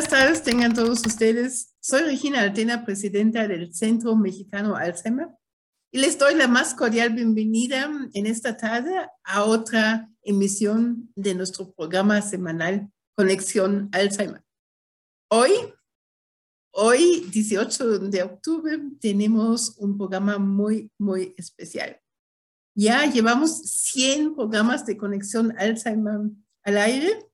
Buenas tardes, tengan todos ustedes. Soy Regina Altena, presidenta del Centro Mexicano Alzheimer, y les doy la más cordial bienvenida en esta tarde a otra emisión de nuestro programa semanal Conexión Alzheimer. Hoy, hoy, 18 de octubre, tenemos un programa muy, muy especial. Ya llevamos 100 programas de Conexión Alzheimer al aire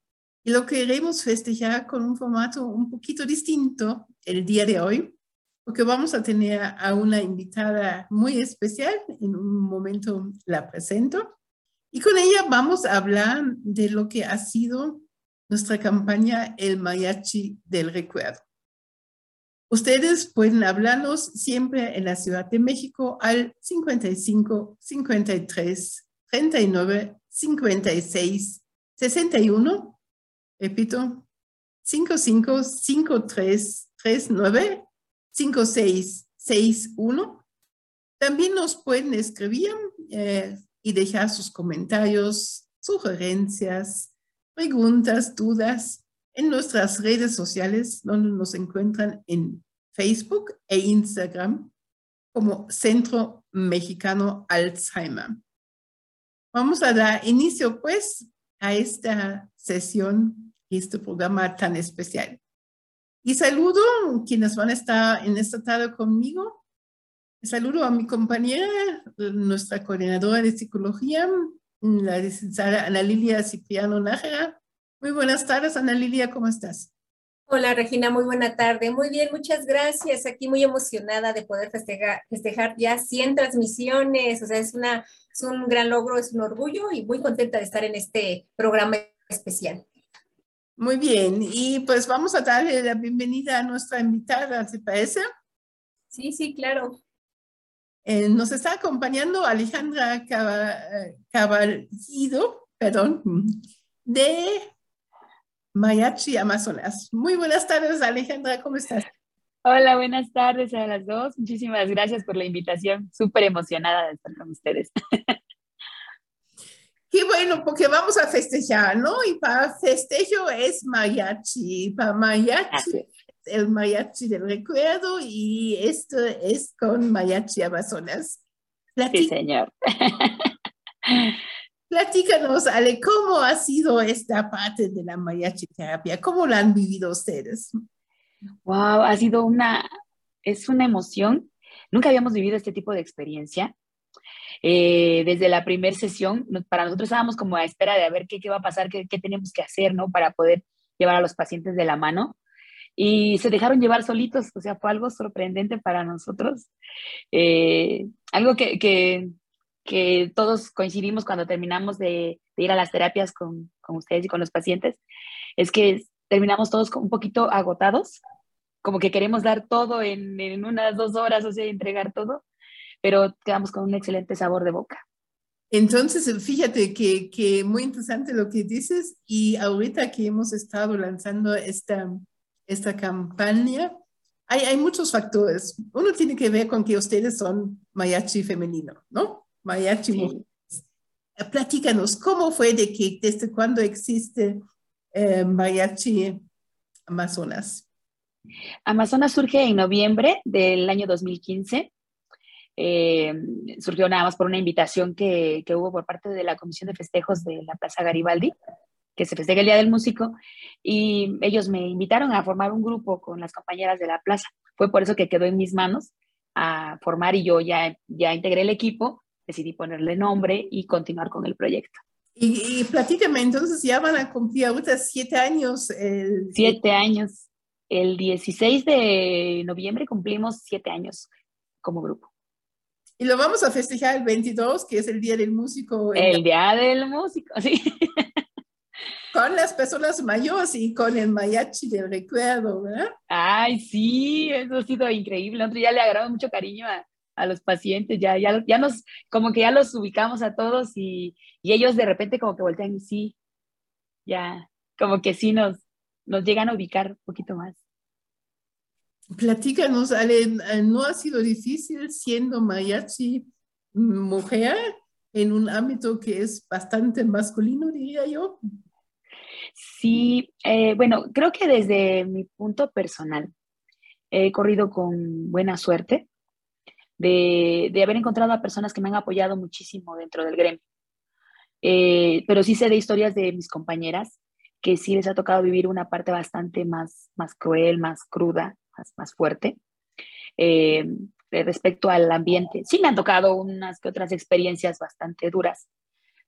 y lo queremos festejar con un formato un poquito distinto el día de hoy, porque vamos a tener a una invitada muy especial. En un momento la presento. Y con ella vamos a hablar de lo que ha sido nuestra campaña El Mariachi del Recuerdo. Ustedes pueden hablarnos siempre en la Ciudad de México al 55 53 39 56 61 Repito, 5553395661. También nos pueden escribir eh, y dejar sus comentarios, sugerencias, preguntas, dudas en nuestras redes sociales, donde nos encuentran en Facebook e Instagram como Centro Mexicano Alzheimer. Vamos a dar inicio, pues, a esta sesión este programa tan especial. Y saludo a quienes van a estar en esta tarde conmigo. Saludo a mi compañera, nuestra coordinadora de psicología, la licenciada Ana Lilia Cipriano Nájera. Muy buenas tardes, Ana Lilia, ¿cómo estás? Hola Regina, muy buena tarde. Muy bien, muchas gracias. Aquí muy emocionada de poder festejar, festejar ya 100 transmisiones. O sea, es, una, es un gran logro, es un orgullo y muy contenta de estar en este programa especial. Muy bien, y pues vamos a darle la bienvenida a nuestra invitada, ¿te parece? Sí, sí, claro. Eh, nos está acompañando Alejandra Caballido, perdón, de Mayachi Amazonas. Muy buenas tardes, Alejandra, ¿cómo estás? Hola, buenas tardes a las dos. Muchísimas gracias por la invitación. Súper emocionada de estar con ustedes. Qué bueno, porque vamos a festejar, ¿no? Y para festejo es mariachi. Para mariachi, el mariachi del recuerdo y esto es con mariachi Amazonas. sí, señor. Platícanos, Ale, ¿cómo ha sido esta parte de la mariachi terapia? ¿Cómo la han vivido ustedes? Wow, ha sido una, es una emoción. Nunca habíamos vivido este tipo de experiencia eh, desde la primera sesión, para nosotros estábamos como a espera de a ver qué, qué va a pasar, qué, qué, tenemos que hacer, ¿no? Para poder llevar a los pacientes de la mano. Y se dejaron llevar solitos, o sea, fue algo sorprendente para nosotros. Eh, algo que, que, que, todos coincidimos cuando terminamos de, de ir a las terapias con, con, ustedes y con los pacientes, es que terminamos todos un poquito agotados, como que queremos dar todo en, en unas dos horas, o sea, entregar todo pero quedamos con un excelente sabor de boca. Entonces, fíjate que, que, muy interesante lo que dices y ahorita que hemos estado lanzando esta, esta campaña, hay, hay muchos factores. Uno tiene que ver con que ustedes son mariachi femenino, ¿no? Mariachi sí. Platícanos, ¿cómo fue de que desde cuándo existe eh, mariachi Amazonas? Amazonas surge en noviembre del año 2015 eh, surgió nada más por una invitación que, que, hubo por parte de la Comisión de Festejos de la Plaza Garibaldi, que se festeja el Día del Músico, y ellos me invitaron a formar un grupo con las compañeras de la plaza. Fue por eso que quedó en mis manos a formar y yo ya, ya integré el equipo, decidí ponerle nombre y continuar con el proyecto. Y, y platícame, entonces ya van a cumplir ahorita siete años. El... Siete años. El 16 de noviembre cumplimos siete años como grupo. Y lo vamos a festejar el 22, que es el Día del Músico. El Día del Músico, sí. con las personas mayores y con el mariachi de recuerdo, ¿verdad? Ay, sí, eso ha sido increíble. Nosotros ya le agarramos mucho cariño a, a los pacientes, ya, ya, ya nos, como que ya los ubicamos a todos y, y ellos de repente como que voltean y sí, ya, como que sí nos, nos llegan a ubicar un poquito más. Platícanos, Ale, ¿no ha sido difícil siendo mariachi mujer en un ámbito que es bastante masculino, diría yo? Sí, eh, bueno, creo que desde mi punto personal he corrido con buena suerte de, de, haber encontrado a personas que me han apoyado muchísimo dentro del gremio. Eh, pero sí sé de historias de mis compañeras que sí les ha tocado vivir una parte bastante más, más cruel, más cruda, más, más fuerte. Eh, respecto al ambiente. Sí me han tocado unas que otras experiencias bastante duras,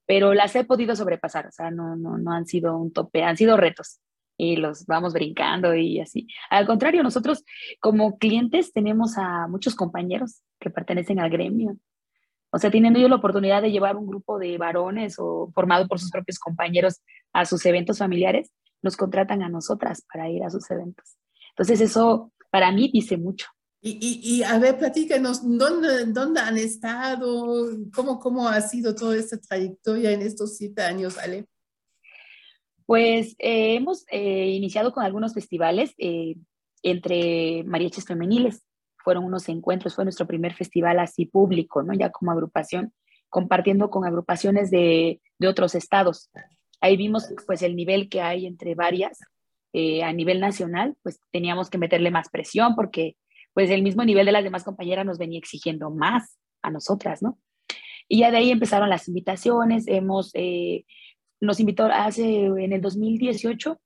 pero las he podido sobrepasar, o sea, no, no, no han sido un tope, han sido retos y los vamos brincando y así. Al contrario, nosotros como clientes tenemos a muchos compañeros que pertenecen al gremio. O sea, tienen ellos la oportunidad de llevar un grupo de varones o formado por sus propios compañeros a sus eventos familiares, nos contratan a nosotras para ir a sus eventos. Entonces eso para mí dice mucho. Y, y, y, a ver, platícanos, ¿dónde, ¿dónde han estado? ¿Cómo, ¿Cómo ha sido toda esta trayectoria en estos siete años, Ale? Pues eh, hemos eh, iniciado con algunos festivales eh, entre mariachis femeniles. Fueron unos encuentros, fue nuestro primer festival así público, ¿no? Ya como agrupación, compartiendo con agrupaciones de, de otros estados. Ahí vimos pues el nivel que hay entre varias. A nivel nacional, pues teníamos que meterle más presión porque pues el mismo nivel de las demás compañeras nos venía exigiendo más a nosotras, ¿no? Y ya de ahí empezaron las invitaciones, hemos nos invitó hace, en el 2018,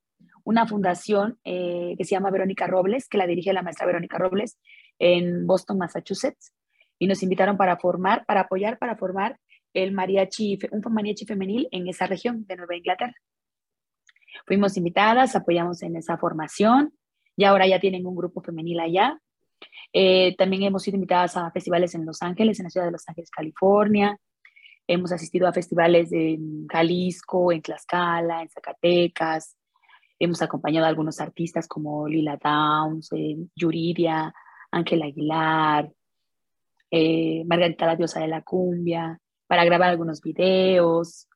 una fundación eh, que se llama Verónica Robles, que la dirige la maestra Verónica Robles en Boston, Massachusetts, y nos invitaron para formar, para apoyar, para formar el mariachi, un mariachi femenil en esa región de Nueva Inglaterra. Fuimos invitadas, apoyamos en esa formación y ahora ya tienen un grupo femenil allá. Eh, también hemos sido invitadas a festivales en Los Ángeles, en la ciudad de Los Ángeles, California. Hemos asistido a festivales en Jalisco, en Tlaxcala, en Zacatecas. Hemos acompañado a algunos artistas como Lila Downs, eh, Yuridia, Ángel Aguilar, eh, Margarita la diosa de la cumbia, para grabar algunos videos.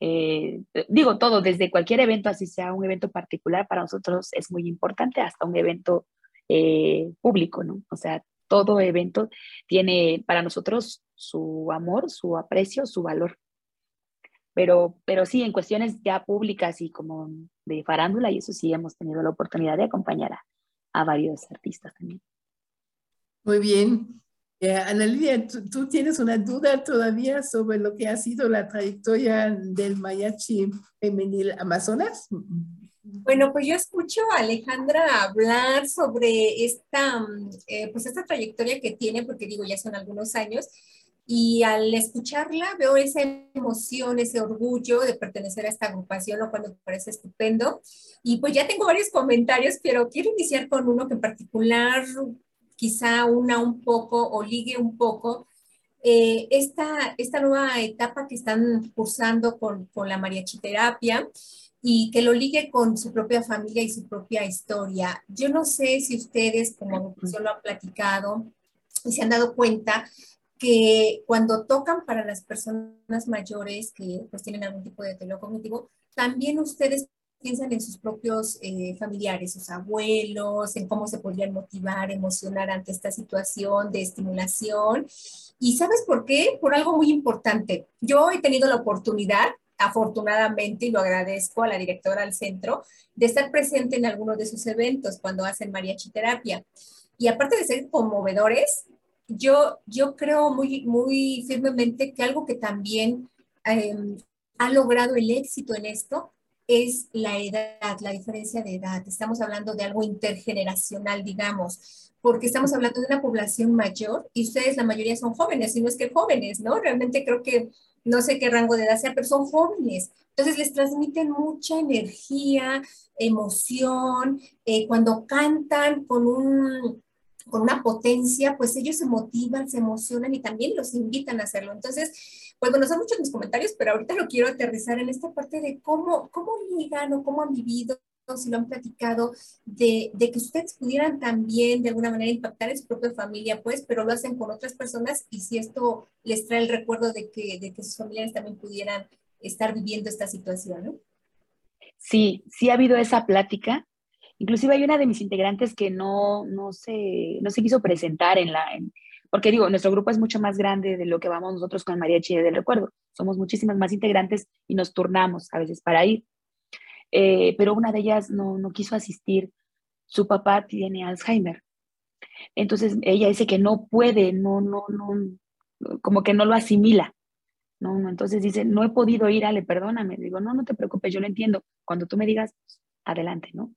Eh, digo todo, desde cualquier evento, así sea un evento particular, para nosotros es muy importante, hasta un evento público, ¿no? O sea, todo evento tiene para nosotros su amor, su aprecio, su valor. Pero, pero sí, en cuestiones ya públicas y como de farándula, y eso sí hemos tenido la oportunidad de acompañar a, a varios artistas también. Muy bien. Eh, Ana Lidia, ¿tú, tienes una duda todavía sobre lo que ha sido la trayectoria del mariachi femenil Amazonas? Bueno, pues yo escucho a Alejandra hablar sobre esta, eh, pues esta trayectoria que tiene, porque digo, ya son algunos años, y al escucharla veo esa emoción, ese orgullo de pertenecer a esta agrupación, lo cual me parece estupendo. Y pues ya tengo varios comentarios, pero quiero iniciar con uno que en particular quizá una un poco o ligue un poco eh, esta, esta nueva etapa que están cursando con, con la mariachiterapia y que lo ligue con su propia familia y su propia historia. Yo no sé si ustedes, como lo han platicado y se han dado cuenta que cuando tocan para las personas mayores que pues tienen algún tipo de deterioro cognitivo, también ustedes piensan en sus propios eh, familiares, sus abuelos, en cómo se podrían motivar, emocionar ante esta situación de estimulación. ¿Y sabes por qué? Por algo muy importante. Yo he tenido la oportunidad afortunadamente, y lo agradezco a la directora del centro, de estar presente en algunos de sus eventos cuando hacen mariachi terapia. Y aparte de ser conmovedores, yo, yo creo muy, muy firmemente que algo que también em, ha logrado el éxito en esto es la edad, la diferencia de edad. Estamos hablando de algo intergeneracional, digamos, porque estamos hablando de una población mayor y ustedes la mayoría son jóvenes, y no es que jóvenes, ¿no? Realmente creo que no sé qué rango de edad sea, pero son jóvenes. Entonces les transmiten mucha energía, emoción. Eh, cuando cantan con, un, con una potencia, pues ellos se motivan, se emocionan y también los invitan a hacerlo. Entonces, Pues bueno, son muchos mis comentarios, pero ahorita lo quiero aterrizar en esta parte de cómo, cómo ligan o cómo han vivido si lo han platicado, de, de, que ustedes pudieran también de alguna manera impactar en su propia familia, pues, pero lo hacen con otras personas y si esto les trae el recuerdo de que, de que sus familiares también pudieran estar viviendo esta situación, ¿no? Sí, sí ha habido esa plática. Inclusive hay una de mis integrantes que no, no, se, no se quiso presentar en la... porque digo, nuestro grupo es mucho más grande de lo que vamos nosotros con María Chile del Recuerdo. Somos muchísimas más integrantes y nos turnamos a veces para ir. Eh, pero una de ellas no, no quiso asistir. Su papá tiene Alzheimer. Entonces ella dice que no puede, no, no, no, como que no lo asimila. No, entonces dice, no he podido ir, Ale, perdóname. Digo, no, no te preocupes, yo lo entiendo. Cuando tú me digas, adelante, ¿no?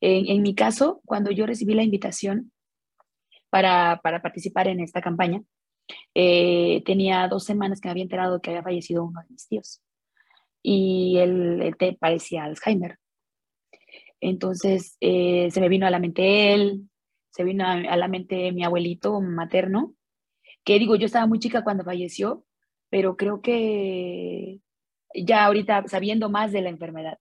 En, en mi caso, cuando yo recibí la invitación para, para participar en esta campaña, eh, tenía dos semanas que me había enterado que había fallecido uno de mis tíos y él, te parecía Alzheimer. Entonces eh, se me vino a la mente él, se vino a, a, la mente mi abuelito materno, que digo, yo estaba muy chica cuando falleció, pero creo que ya ahorita sabiendo más de la enfermedad,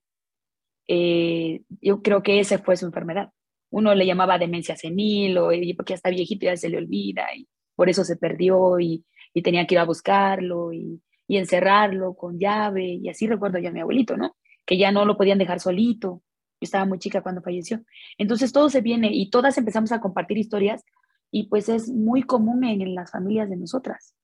eh, yo creo que esa fue su enfermedad. Uno le llamaba demencia senil o porque ya está viejito ya se le olvida y por eso se perdió y, y tenía que ir a buscarlo y, y encerrarlo con llave, y así recuerdo yo a mi abuelito, ¿no? Que ya no lo podían dejar solito. Yo estaba muy chica cuando falleció. Entonces todo se viene y todas empezamos a compartir historias y pues es muy común en, las familias de nosotras,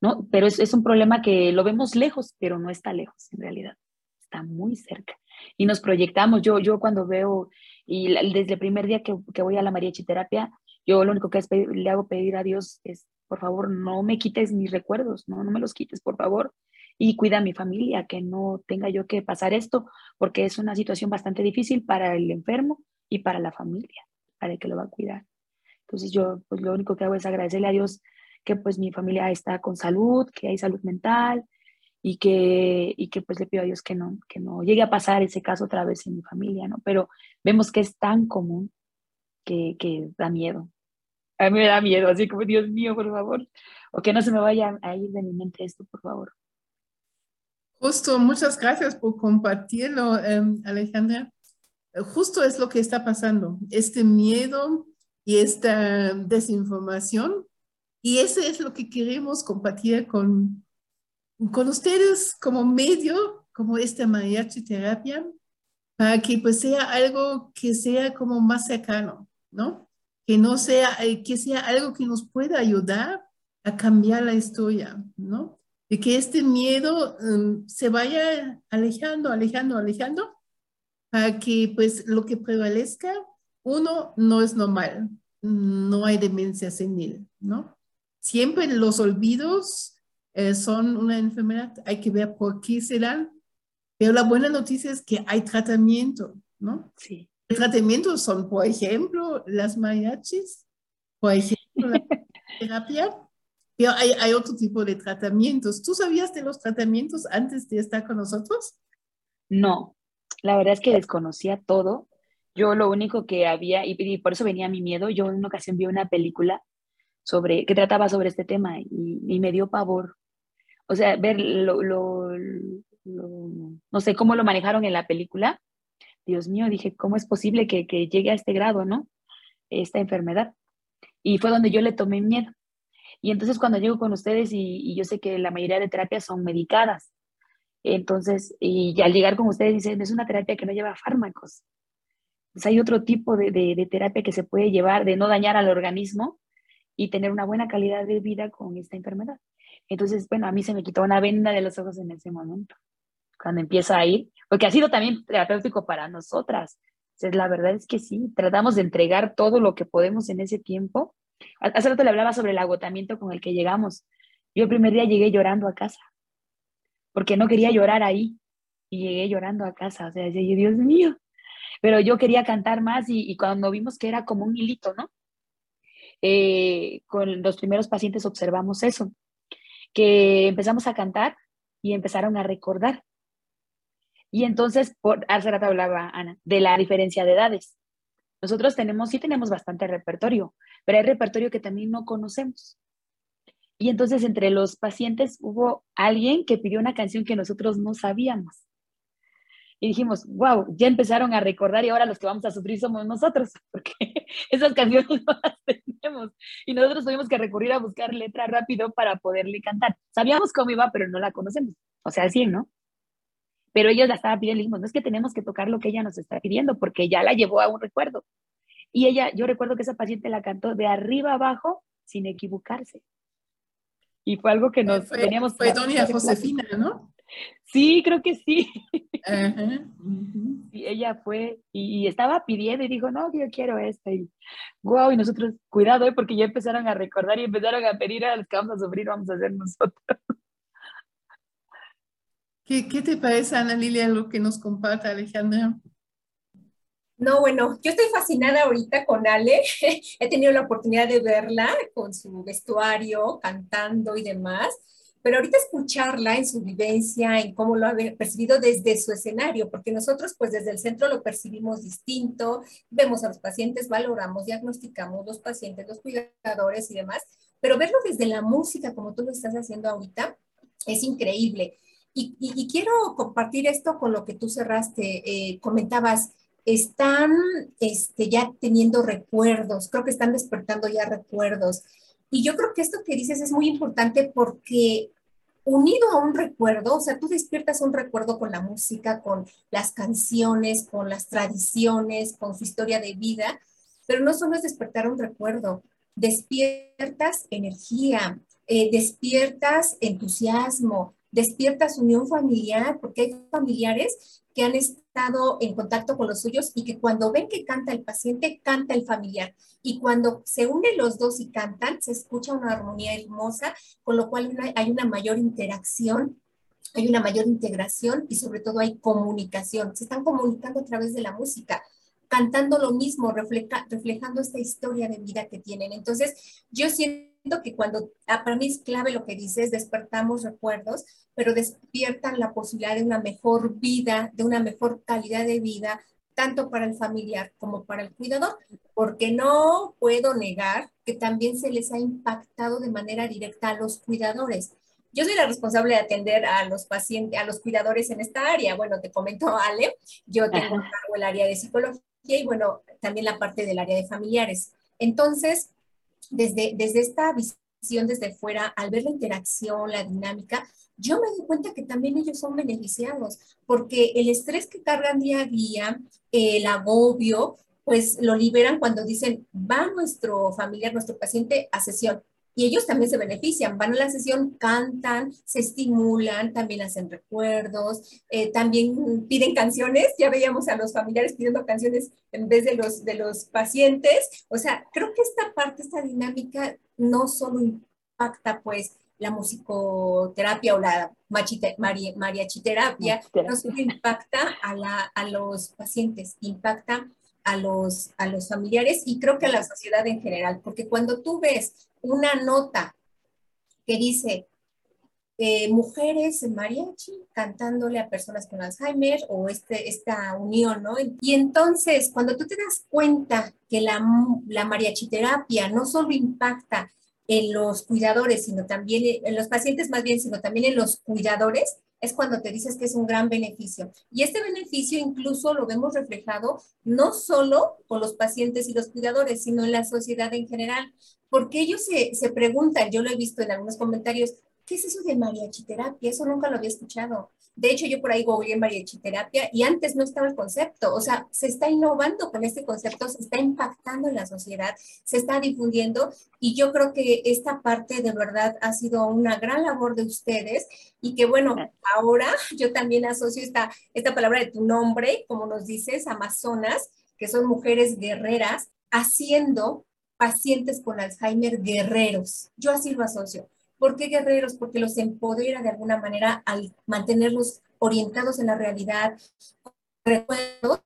¿no? Pero es, es un problema que lo vemos lejos, pero no está lejos en realidad, está muy cerca. Y nos proyectamos, yo, yo cuando veo, y desde el primer día que, que voy a la mariachiterapia, yo lo único que es le hago pedir a Dios es por favor, no me quites mis recuerdos, no, no me los quites, por favor. Y cuida a mi familia, que no tenga yo que pasar esto, porque es una situación bastante difícil para el enfermo y para la familia, para el que lo va a cuidar. Entonces yo, pues lo único que hago es agradecerle a Dios que pues mi familia está con salud, que hay salud mental y que, y que pues le pido a Dios que no, que no llegue a pasar ese caso otra vez en mi familia, ¿no? Pero vemos que es tan común que, que da miedo, a mí me da miedo, así como, Dios mío, por favor, o que no se me vaya a ir de mi mente esto, por favor. Justo, muchas gracias por compartirlo, em, Alejandra. Justo es lo que está pasando, este miedo y esta desinformación, y ese es lo que queremos compartir con, con ustedes como medio, como esta mariachi terapia, para que pues sea algo que sea como más cercano, ¿no? que no sea, eh, que sea algo que nos pueda ayudar a cambiar la historia, ¿no? De que este miedo um, se vaya alejando, alejando, alejando, para que pues lo que prevalezca, uno, no es normal, no hay demencia senil, ¿no? Siempre los olvidos eh, son una enfermedad, hay que ver por qué se dan, pero la buena noticia es que hay tratamiento, ¿no? Sí tratamientos son, por ejemplo, las mariachis, por ejemplo, la terapia, pero hay, hay, otro tipo de tratamientos. ¿Tú sabías de los tratamientos antes de estar con nosotros? No, la verdad es que desconocía todo. Yo lo único que había, y, por eso venía mi miedo, yo en una ocasión vi una película sobre, que trataba sobre este tema y, y me dio pavor. O sea, ver lo, no sé cómo lo manejaron en la película, Dios mío, dije, ¿cómo es posible que, llegue a este grado, no? Esta enfermedad. Y fue donde yo le tomé miedo. Y entonces cuando llego con ustedes y, yo sé que la mayoría de terapias son medicadas, entonces, y al llegar con ustedes dicen, es una terapia que no lleva fármacos. Pues hay otro tipo de, terapia que se puede llevar, de no dañar al organismo y tener una buena calidad de vida con esta enfermedad. Entonces, bueno, a mí se me quitó una venda de los ojos en ese momento cuando empieza a ir, porque ha sido también terapéutico para nosotras. Entonces, la verdad es que sí, tratamos de entregar todo lo que podemos en ese tiempo. Hace rato le hablaba sobre el agotamiento con el que llegamos. Yo el primer día llegué llorando a casa, porque no quería llorar ahí, y llegué llorando a casa, o sea, decía, Dios mío, pero yo quería cantar más y, cuando vimos que era como un hilito, ¿no? Eh, con los primeros pacientes observamos eso, que empezamos a cantar y empezaron a recordar. Y entonces, por, hace rato hablaba Ana, de la diferencia de edades. Nosotros tenemos, sí tenemos bastante repertorio, pero hay repertorio que también no conocemos. Y entonces entre los pacientes hubo alguien que pidió una canción que nosotros no sabíamos. Y dijimos, wow, ya empezaron a recordar y ahora los que vamos a sufrir somos nosotros, porque esas canciones no las tenemos. Y nosotros tuvimos que recurrir a buscar letra rápido para poderle cantar. Sabíamos cómo iba, pero no la conocemos. O sea, sí, ¿no? Pero ellos la estaban pidiendo y dijimos, no es que tenemos que tocar lo que ella nos está pidiendo, porque ya la llevó a un recuerdo. Y ella, yo recuerdo que esa paciente la cantó de arriba abajo sin equivocarse. Y fue algo que nos fue, teníamos... Fue doña Josefina, ¿no? Sí, creo que sí. Y ella fue y, estaba pidiendo y dijo, no, yo quiero esta. Y wow, y nosotros, cuidado, ¿eh? porque ya empezaron a recordar y empezaron a pedir a los que vamos a sufrir, vamos a hacer nosotros. ¿Qué, qué te parece, Ana Lilia, lo que nos comparte Alejandra? No, bueno, yo estoy fascinada ahorita con Ale. He tenido la oportunidad de verla con su vestuario, cantando y demás. Pero ahorita escucharla en su vivencia, en cómo lo ha percibido desde su escenario, porque nosotros pues desde el centro lo percibimos distinto, vemos a los pacientes, valoramos, diagnosticamos los pacientes, los cuidadores y demás, pero verlo desde la música como tú lo estás haciendo ahorita es increíble. Y, quiero compartir esto con lo que tú cerraste, eh, comentabas, están este, ya teniendo recuerdos, creo que están despertando ya recuerdos. Y yo creo que esto que dices es muy importante porque unido a un recuerdo, o sea, tú despiertas un recuerdo con la música, con las canciones, con las tradiciones, con su historia de vida, pero no solo es despertar un recuerdo, despiertas energía, eh, despiertas entusiasmo, despiertas unión familiar, porque hay familiares que han estado en contacto con los suyos y que cuando ven que canta el paciente, canta el familiar. Y cuando se unen los dos y cantan, se escucha una armonía hermosa, con lo cual hay una mayor interacción, hay una mayor integración y sobre todo hay comunicación. Se están comunicando a través de la música cantando lo mismo, reflejando esta historia de vida que tienen. Entonces, yo siento que cuando, ah, para mí es clave lo que dices, despertamos recuerdos, pero despiertan la posibilidad de una mejor vida, de una mejor calidad de vida, tanto para el familiar como para el cuidador, porque no puedo negar que también se les ha impactado de manera directa a los cuidadores. Yo soy la responsable de atender a los pacientes, a los cuidadores en esta área. Bueno, te comento, Ale, yo tengo el área de psicología y bueno, también la parte del área de familiares. Entonces, desde, desde esta visión desde fuera, al ver la interacción, la dinámica, yo me doy cuenta que también ellos son beneficiados, porque el estrés que cargan día a día, el agobio, pues lo liberan cuando dicen, va nuestro familiar, nuestro paciente a sesión y ellos también se benefician, van a la sesión, cantan, se estimulan, también hacen recuerdos, eh, también piden canciones, ya veíamos a los familiares pidiendo canciones en vez de los, de los pacientes, o sea, creo que esta parte, esta dinámica no solo impacta pues la musicoterapia o la mariachiterapia, no solo impacta a, la, a los pacientes, impacta a los, a los familiares y creo que a la sociedad en general, porque cuando tú ves una nota que dice eh, mujeres en mariachi cantándole a personas con Alzheimer o este, esta unión, ¿no? Y entonces, cuando tú te das cuenta que la, la mariachiterapia no solo impacta en los cuidadores, sino también en los pacientes más bien, sino también en los cuidadores, es cuando te dices que es un gran beneficio. Y este beneficio incluso lo vemos reflejado no solo con los pacientes y los cuidadores, sino en la sociedad en general, porque ellos se, se preguntan, yo lo he visto en algunos comentarios, ¿qué es eso de mariachiterapia? Eso nunca lo había escuchado. De hecho, yo por ahí googleé mariachiterapia y antes no estaba el concepto. O sea, se está innovando con este concepto, se está impactando en la sociedad, se está difundiendo y yo creo que esta parte de verdad ha sido una gran labor de ustedes y que bueno, ahora yo también asocio esta, esta palabra de tu nombre, como nos dices, Amazonas, que son mujeres guerreras, haciendo pacientes con Alzheimer guerreros. Yo así lo asocio ¿Por qué guerreros? Porque los empodera de alguna manera al mantenerlos orientados en la realidad, recuerdos,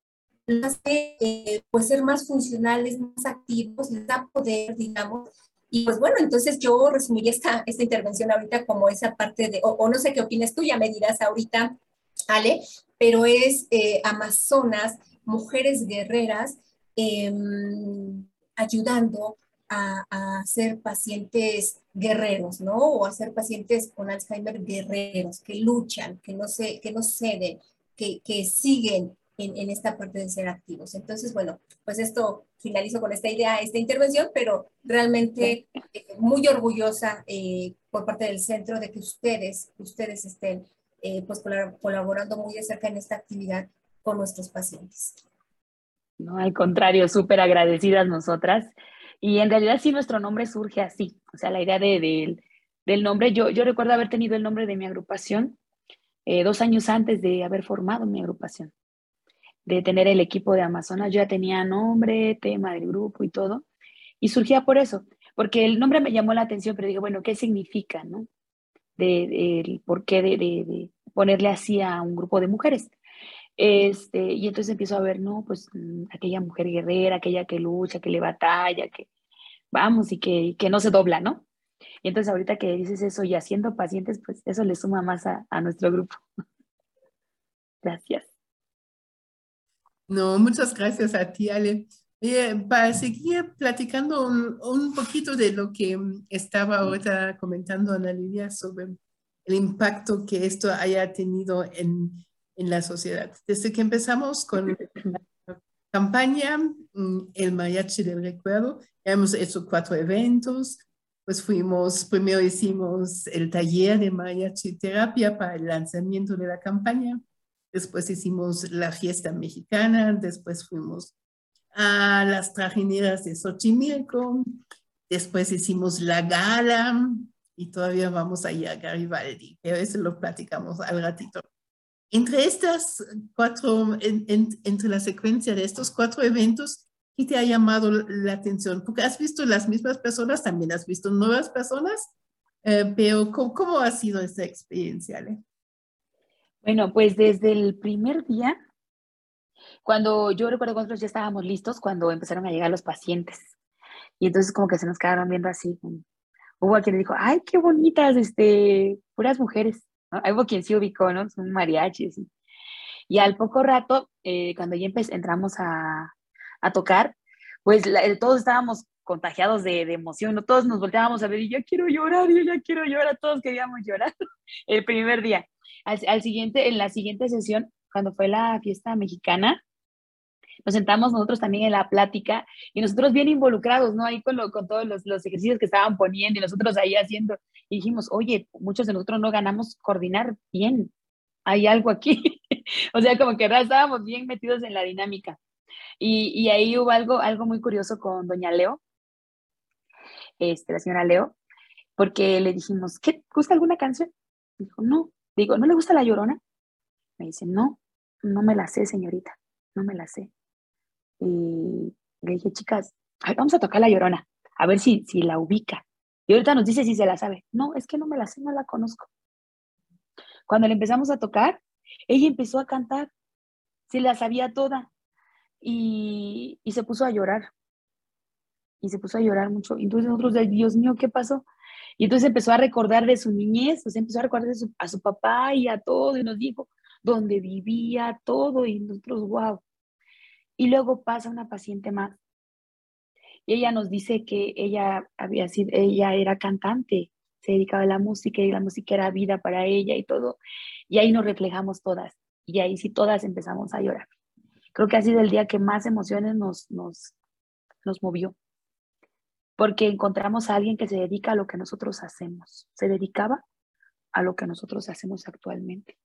eh, pues ser más funcionales, más activos, les da poder, digamos. Y pues bueno, entonces yo resumiría esta, intervención ahorita como esa parte de, o, no sé qué opinas tú, ya me dirás ahorita, Ale, pero es eh, Amazonas, mujeres guerreras, em, ayudando a, a, ser pacientes guerreros, ¿no? O a ser pacientes con Alzheimer guerreros, que luchan, que no, se, que no ceden, que, que siguen en, en, esta parte de ser activos. Entonces, bueno, pues esto finalizo con esta idea, esta intervención, pero realmente eh, muy orgullosa eh, por parte del centro de que ustedes, ustedes estén eh, pues colaborando muy de cerca en esta actividad con nuestros pacientes. No, al contrario, súper agradecidas nosotras. Y en realidad sí nuestro nombre surge así, o sea, la idea de, del nombre, yo, yo recuerdo haber tenido el nombre de mi agrupación dos años antes de haber formado mi agrupación de tener el equipo de Amazonas, yo ya tenía nombre, tema del grupo y todo, y surgía por eso, porque el nombre me llamó la atención, pero digo, bueno, ¿qué significa, no? De, el por qué de, de, ponerle así a un grupo de mujeres. Este, y entonces empiezo a ver, no, pues mm, aquella mujer guerrera, aquella que lucha, que le batalla, que vamos y que, que no se dobla, ¿no? Y entonces ahorita que dices eso y haciendo pacientes, pues eso le suma más a, a nuestro grupo. Gracias. No, muchas gracias a ti, Ale. Eh, para seguir platicando un, un, poquito de lo que estaba ahorita comentando Ana Lidia sobre el impacto que esto haya tenido en, en la sociedad. Desde que empezamos con la campaña mm, El Mariachi del Recuerdo, hemos hecho cuatro eventos, pues fuimos, primero hicimos el taller de mariachi terapia para el lanzamiento de la campaña, después hicimos la fiesta mexicana, después fuimos a las trajineras de Xochimilco, después hicimos la gala y todavía vamos a ir a Garibaldi, pero eso lo platicamos al ratito. Entre estas cuatro, entre la secuencia de estos cuatro eventos, ¿qué te ha llamado la atención? Porque has visto las mismas personas, también has visto nuevas personas, eh, pero ¿cómo, ha sido esa experiencia, Ale? Bueno, pues desde el primer día, cuando yo recuerdo que nosotros ya estábamos listos, cuando empezaron a llegar los pacientes. Y entonces como que se nos quedaron viendo así. Hubo quien dijo, ay, qué bonitas, este, puras mujeres. ¿No? Hubo quien sí ubicó, ¿no? Son mariachis. Y al poco rato, eh, cuando ya entramos a, a, tocar, pues todos estábamos contagiados de, de, emoción, ¿no? Todos nos volteábamos a ver y yo quiero llorar, yo ya quiero llorar, todos queríamos llorar el primer día. Al, siguiente, en la siguiente sesión, cuando fue la fiesta mexicana, nos sentamos nosotros también en la plática y nosotros bien involucrados, ¿no? Ahí con, con todos los, los, ejercicios que estaban poniendo y nosotros ahí haciendo. Y dijimos, oye, muchos de nosotros no ganamos coordinar bien. Hay algo aquí. o sea, como que estábamos bien metidos en la dinámica. Y, y, ahí hubo algo, algo muy curioso con doña Leo, este, la señora Leo, porque le dijimos, ¿qué? ¿Gusta alguna canción? Dijo, no. Digo, ¿no le gusta la llorona? Me dice, no, no me la sé, señorita, no me la sé. Y le dije, chicas, vamos a tocar la llorona, a ver si, si la ubica. Y ahorita nos dice si se la sabe. No, es que no me la sé, no la conozco. Cuando le empezamos a tocar, ella empezó a cantar, se la sabía toda y, y se puso a llorar. Y se puso a llorar mucho. Entonces nosotros, Dios mío, ¿qué pasó? Y entonces empezó a recordar de su niñez, sea, empezó a recordar a su papá y a todo, y nos dijo dónde vivía, todo, y nosotros, wow. Y luego pasa una paciente más. Y ella nos dice que ella había sido, ella era cantante, se dedicaba a la música y la música era vida para ella y todo. Y ahí nos reflejamos todas. Y ahí sí todas empezamos a llorar. Creo que ha sido el día que más emociones nos, nos, nos movió porque encontramos a alguien que se dedica a lo que nosotros hacemos, se dedicaba a lo que nosotros hacemos actualmente.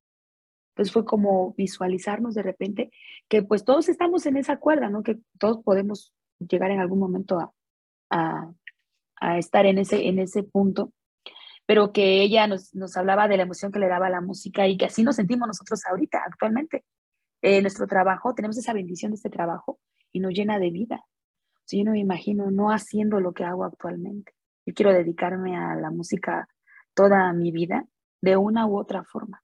Entonces fue como visualizarnos de repente que pues todos estamos en esa cuerda, ¿no? Que todos podemos llegar en algún momento a, a, estar en ese, en ese punto, pero que ella nos, nos, hablaba de la emoción que le daba la música y que así nos sentimos nosotros ahorita, actualmente. Eh, nuestro trabajo, tenemos esa bendición de este trabajo y nos llena de vida yo no me imagino no haciendo lo que hago actualmente. Yo quiero dedicarme a la música toda mi vida de una u otra forma.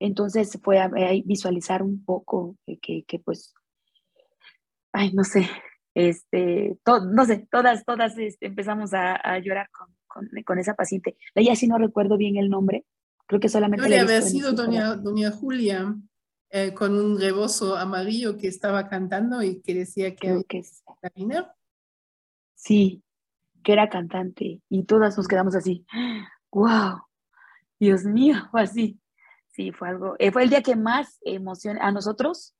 Entonces fue a, visualizar un poco que, que, pues, ay, no sé, este, no sé, todas, todas este, empezamos a, llorar con, con, con, esa paciente. Ella sí no recuerdo bien el nombre, creo que solamente... No, había sido doña, doña Julia. Eh, con un rebozo amarillo que estaba cantando y que decía que, que caminar. Sí, que era cantante y todas nos quedamos así, wow, Dios mío, así. Sí, fue algo, eh, fue el día que más emocionó a nosotros,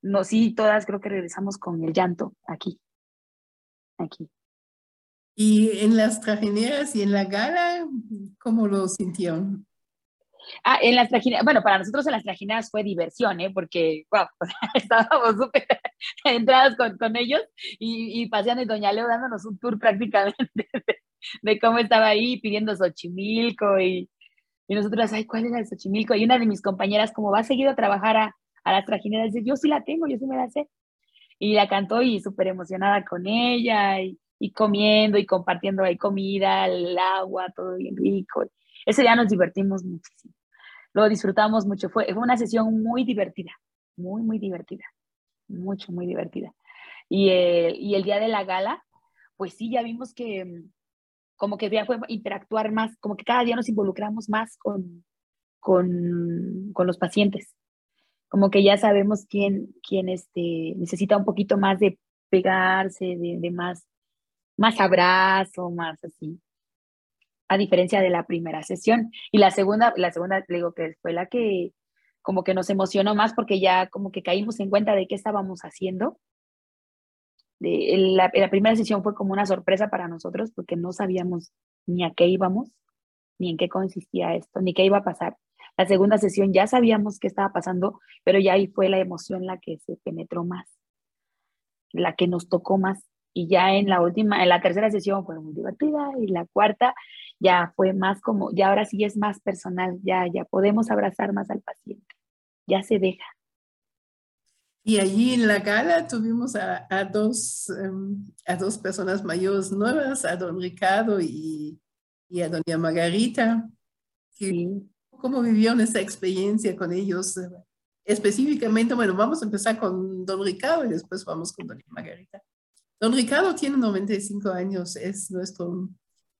no, sí, todas creo que regresamos con el llanto aquí, aquí. Y en las trajineras y en la gala, ¿cómo lo sintieron? Ah, en las trajineras, bueno, para nosotros en las trajineras fue diversión, ¿eh? Porque, wow, estábamos súper entradas con, con, ellos y, y paseando y Doña Leo dándonos un tour prácticamente de, cómo estaba ahí pidiendo Xochimilco y, y nosotros, ay, ¿cuál era el Xochimilco? Y una de mis compañeras, como va seguido a trabajar a, a las trajineras, dice, yo sí la tengo, yo sí me la sé. Y la cantó y súper emocionada con ella y, comiendo y compartiendo ahí comida, el agua, todo bien rico. Ese día nos divertimos muchísimo. Lo disfrutamos mucho. Fue, fue una sesión muy divertida, muy, muy divertida. Mucho, muy divertida. Y, y el día de la gala, pues sí, ya vimos que como que ya fue interactuar más, como que cada día nos involucramos más con, con, con los pacientes. Como que ya sabemos quién, quién este, necesita un poquito más de pegarse, de, de más, más abrazo, más así a diferencia de la primera sesión. Y la segunda, la segunda, digo que fue la que como que nos emocionó más porque ya como que caímos en cuenta de qué estábamos haciendo. La, la primera sesión fue como una sorpresa para nosotros porque no sabíamos ni a qué íbamos, ni en qué consistía esto, ni qué iba a pasar. La segunda sesión ya sabíamos qué estaba pasando, pero ya ahí fue la emoción la que se penetró más, la que nos tocó más. Y ya en la última, en la tercera sesión fue muy divertida y la cuarta ya fue más como, ya ahora sí es más personal, ya, ya podemos abrazar más al paciente, ya se deja. Y allí en la gala tuvimos a, a dos, um, a dos personas mayores nuevas, a don Ricardo y, y a doña Margarita. sí. ¿Cómo vivieron esa experiencia con ellos? Específicamente, bueno, vamos a empezar con don Ricardo y después vamos con doña Margarita. Don Ricardo tiene 95 años, es nuestro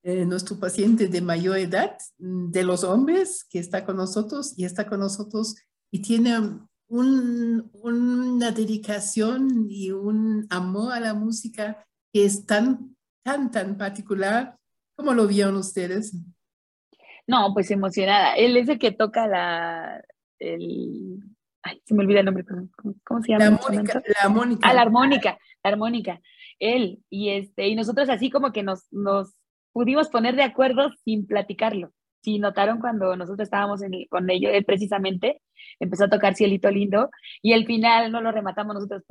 eh, nuestro paciente de mayor edad, mm, de los hombres, que está con nosotros y está con nosotros y tiene un, una dedicación y un amor a la música que es tan, tan, tan particular. ¿Cómo lo vieron ustedes? No, pues emocionada. Él es el que toca la, el, ay, se me olvida el nombre, ¿cómo, se llama? La armónica, la armónica. Ah, la armónica, la armónica. Él, y este, y nosotros así como que nos, nos pudimos poner de acuerdo sin platicarlo. Si notaron cuando nosotros estábamos con ellos, él precisamente empezó a tocar Cielito Lindo y al final no lo rematamos nosotros,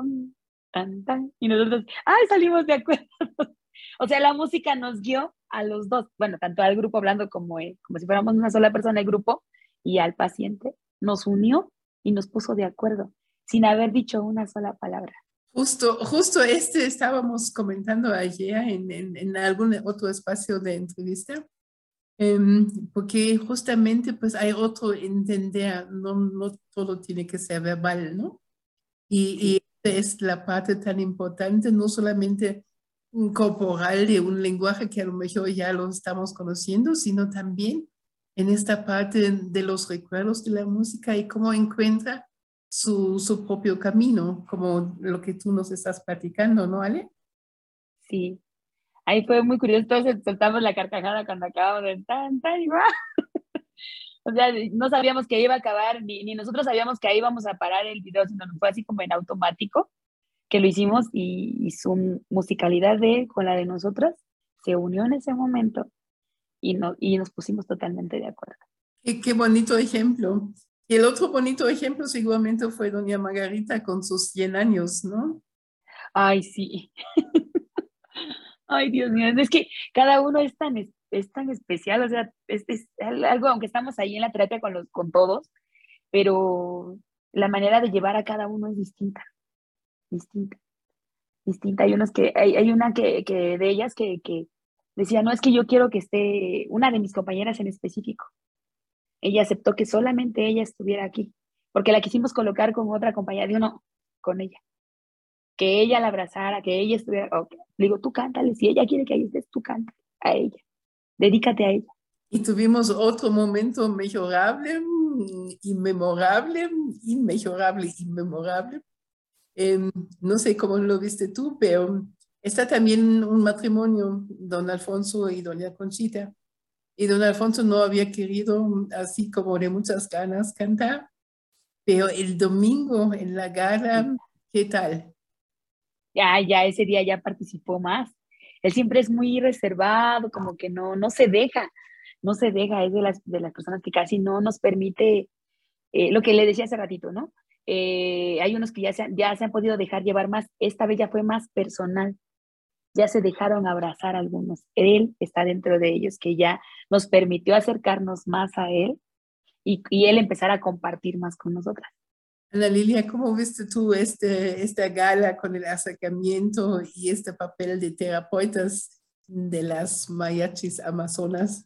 tan, tan, y nosotros, ¡ay, salimos de acuerdo! o sea, la música nos guió a los dos, bueno, tanto al grupo hablando como, eh, como si fuéramos una sola persona el grupo y al paciente, nos unió y nos puso de acuerdo sin haber dicho una sola palabra. Justo, justo este estábamos comentando ayer en, en, en algún otro espacio de entrevista, um, porque justamente pues hay otro entender, no, todo tiene que ser verbal, ¿no? Y, y esta es la parte tan importante, no solamente corporal de un lenguaje que a lo mejor ya lo estamos conociendo, sino también en esta parte de los recuerdos de la música y cómo encuentra su, su, propio camino, como lo que tú nos estás platicando, ¿no, Ale? Sí, ahí fue muy curioso, todos soltamos la carcajada cuando acabamos de tan, tan, igual. o sea, no sabíamos que iba a acabar, ni, ni, nosotros sabíamos que ahí íbamos a parar el video, sino fue así como en automático que lo hicimos y, y su musicalidad de él con la de nosotras se unió en ese momento y, no, y nos pusimos totalmente de acuerdo. Qué, qué bonito ejemplo. Y el otro bonito ejemplo seguramente fue doña Margarita con sus 100 años, ¿no? Ay, sí. Ay, Dios mío, es que cada uno es tan, es tan especial, o sea, es, algo, aunque estamos ahí en la terapia con, los, con todos, pero la manera de llevar a cada uno es distinta, distinta, distinta. Hay unos que, hay, hay una que, que de ellas que, que decía, no, es que yo quiero que esté, una de mis compañeras en específico, ella aceptó que solamente ella estuviera aquí, porque la quisimos colocar con otra compañera, digo, no, con ella. Que ella la abrazara, que ella estuviera, okay. digo, tú cántale, si ella quiere que ahí estés, tú canta a ella, dedícate a ella. Y tuvimos otro momento mejorable, inmemorable, inmejorable, inmemorable. Eh, no sé cómo lo viste tú, pero Está también un matrimonio, don Alfonso y doña Conchita. Y don Alfonso no había querido, así como de muchas ganas, cantar. Pero el domingo en la gala, ¿qué tal? Ya, ya ese día ya participó más. Él siempre es muy reservado, como que no, no se deja, no se deja, es de las, de las personas que casi no nos permite, eh, lo que le decía hace ratito, ¿no? Eh, hay unos que ya se, ya se han podido dejar llevar más, esta vez ya fue más personal, ya se dejaron abrazar algunos. Él está dentro de ellos, que ya nos permitió acercarnos más a Él y, y Él empezar a compartir más con nosotras. Ana Lilia, ¿cómo viste tú este, esta gala con el acercamiento y este papel de terapeutas de las mariachis amazonas?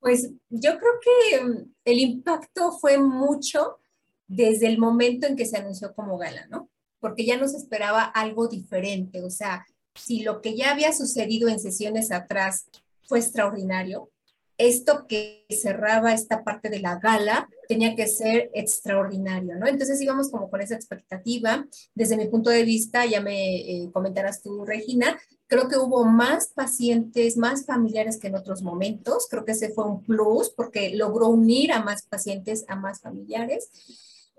Pues yo creo que mm, el impacto fue mucho desde el momento en que se anunció como gala, ¿no? porque ya nos esperaba algo diferente. O sea, si lo que ya había sucedido en sesiones atrás fue extraordinario, esto que cerraba esta parte de la gala tenía que ser extraordinario, ¿no? Entonces íbamos como con esa expectativa. Desde mi punto de vista, ya me eh, comentarás tú, Regina, creo que hubo más pacientes, más familiares que en otros momentos. Creo que ese fue un plus porque logró unir a más pacientes, a más familiares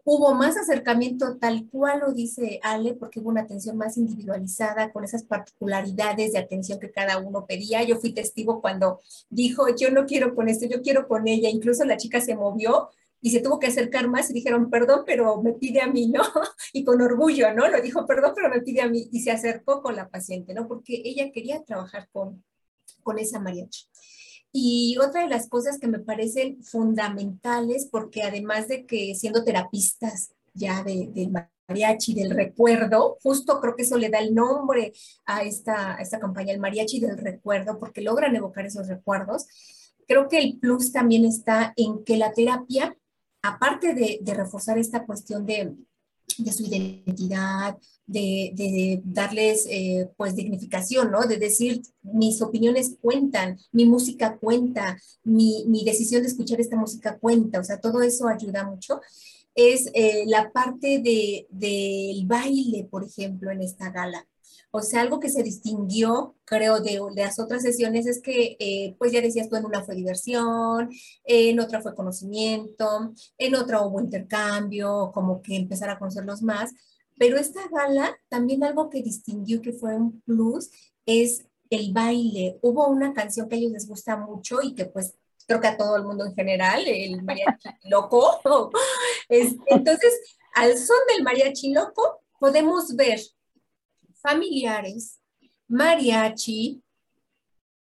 hubo más acercamiento tal cual lo dice Ale, porque hubo una atención más individualizada con esas particularidades de atención que cada uno pedía. Yo fui testigo cuando dijo, yo no quiero con esto, yo quiero con ella. Incluso la chica se movió y se tuvo que acercar más y dijeron, perdón, pero me pide a mí, ¿no? Y con orgullo, ¿no? Lo dijo, perdón, pero me pide a mí. Y se acercó con la paciente, ¿no? Porque ella quería trabajar con, con esa mariachi. Y otra de las cosas que me parecen fundamentales, porque además de que siendo terapistas ya del de mariachi, del recuerdo, justo creo que eso le da el nombre a esta, esta campaña, el mariachi del recuerdo, porque logran evocar esos recuerdos. Creo que el plus también está en que la terapia, aparte de, reforzar esta cuestión de, de su identidad, de, darles eh, pues dignificación, ¿no? De decir, mis opiniones cuentan, mi música cuenta, mi, decisión de escuchar esta música cuenta, o sea, todo eso ayuda mucho. Es eh, la parte del baile, por ejemplo, en esta gala. O sea, algo que se distinguió, creo, de, las otras sesiones es que, eh, pues ya decías tú, en una fue diversión, en otra fue conocimiento, en otra hubo intercambio, como que empezar a conocerlos más, pero esta gala, también algo que distinguió que fue un plus, es el baile. Hubo una canción que a ellos les gusta mucho y que pues creo que a todo el mundo en general, el mariachi loco. Entonces, al son del mariachi loco, podemos ver familiares, mariachi,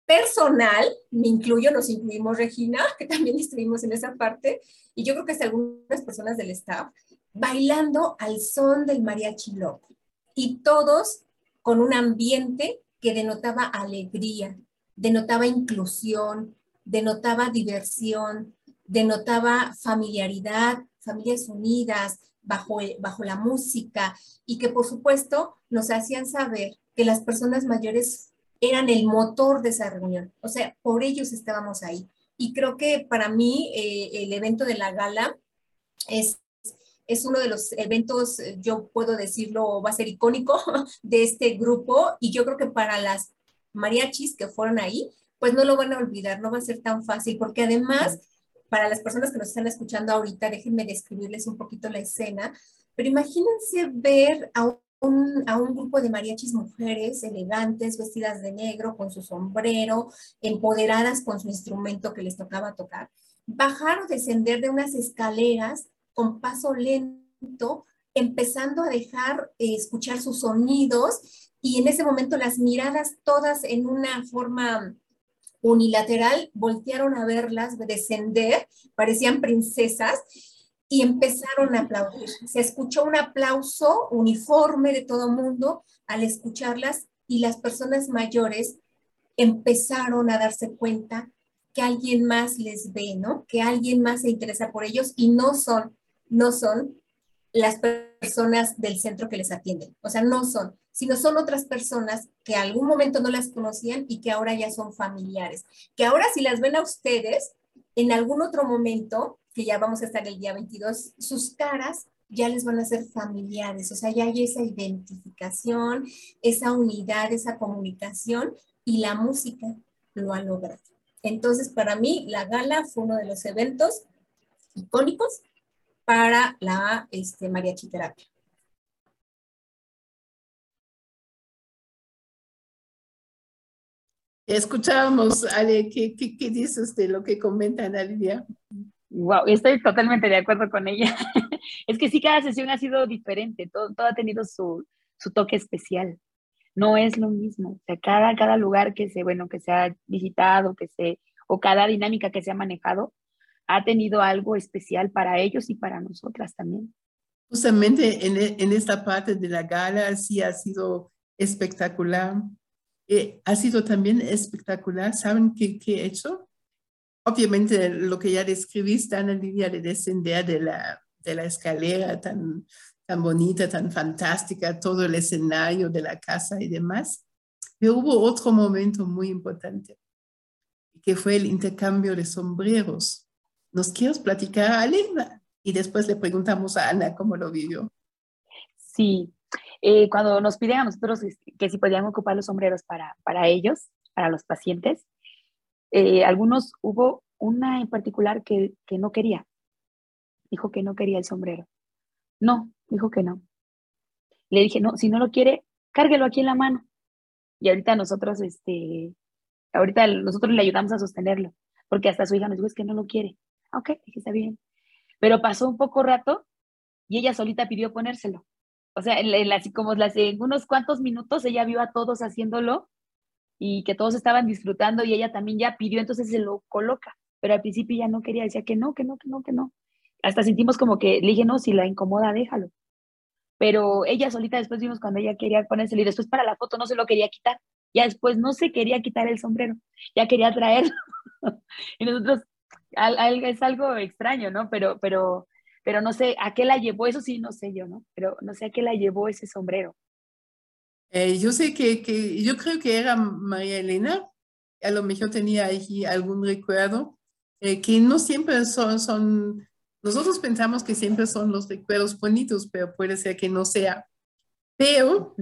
personal, me incluyo, nos incluimos Regina, que también estuvimos en esa parte, y yo creo que hasta algunas personas del staff, bailando al son del mariachi loco. Y todos con un ambiente que denotaba alegría, denotaba inclusión, denotaba diversión, denotaba familiaridad, familias unidas bajo, bajo la música y que por supuesto nos hacían saber que las personas mayores eran el motor de esa reunión. O sea, por ellos estábamos ahí. Y creo que para mí eh, el evento de la gala es es uno de los eventos, eh, yo puedo decirlo, va a ser icónico de este grupo y yo creo que para las mariachis que fueron ahí, pues no lo van a olvidar, no va a ser tan fácil, porque además, para las personas que nos están escuchando ahorita, déjenme describirles un poquito la escena, pero imagínense ver a un, a un, grupo de mariachis mujeres elegantes, vestidas de negro, con su sombrero, empoderadas con su instrumento que les tocaba tocar, bajar o descender de unas escaleras con paso lento, empezando a dejar eh, escuchar sus sonidos y en ese momento las miradas todas en una forma unilateral voltearon a verlas descender, parecían princesas y empezaron a aplaudir. Se escuchó un aplauso uniforme de todo mundo al escucharlas y las personas mayores empezaron a darse cuenta que alguien más les ve, ¿no? Que alguien más se interesa por ellos y no son no son las personas del centro que les atienden. O sea, no son, sino son otras personas que algún momento no las conocían y que ahora ya son familiares. Que ahora si las ven a ustedes, en algún otro momento, que ya vamos a estar el día 22, sus caras ya les van a ser familiares, o sea, ya hay esa identificación, esa unidad, esa comunicación y la música lo ha logrado. Entonces, para mí, la gala fue uno de los eventos icónicos para la este, mariachi terapia. Escuchábamos, Ale, ¿qué, qué, dices de lo que comenta Ana Lidia? Wow, estoy totalmente de acuerdo con ella. es que sí, cada sesión ha sido diferente, todo, todo ha tenido su, su, toque especial. No es lo mismo. O sea, cada, cada lugar que se, bueno, que se ha visitado, que se, o cada dinámica que se ha manejado, ha tenido algo especial para ellos y para nosotras también. Justamente en, en esta parte de la gala sí ha sido espectacular eh, ha sido también espectacular. ¿Saben qué, qué, he hecho? Obviamente lo que ya describiste, Ana Lidia, de descender de la, de la escalera tan, tan bonita, tan fantástica, todo el escenario de la casa y demás. Pero hubo otro momento muy importante, que fue el intercambio de sombreros. ¿Nos quieres platicar, Ale? Y después le preguntamos a Ana cómo lo vivió. Sí, eh, cuando nos piden a nosotros este, que si podían ocupar los sombreros para, para ellos, para los pacientes, eh, algunos hubo una en particular que, que no quería. Dijo que no quería el sombrero. No, dijo que no. Le dije, no, si no lo quiere, cárguelo aquí en la mano. Y ahorita nosotros, este, ahorita nosotros le ayudamos a sostenerlo, porque hasta su hija nos dijo, es que no lo quiere. Ok, dije, está bien. Pero pasó un poco rato y ella solita pidió ponérselo o sea, en, como las, en unos cuantos minutos ella vio a todos haciéndolo y que todos estaban disfrutando y ella también ya pidió, entonces se lo coloca, pero al principio ya no quería, decía que no, que no, que no, que no. Hasta sentimos como que le dije, no, si la incomoda, déjalo. Pero ella solita después vimos cuando ella quería ponérselo y después para la foto no se lo quería quitar. Ya después no se quería quitar el sombrero, ya quería traerlo. y nosotros, es algo extraño, ¿no? Pero, pero pero no sé a qué la llevó, eso sí, no sé yo, ¿no? Pero no sé a qué la llevó ese sombrero. Eh, yo sé que, que, yo creo que era María Elena, a lo mejor tenía ahí algún recuerdo, eh, que no siempre son, son, nosotros pensamos que siempre son los recuerdos bonitos, pero puede ser que no sea. Pero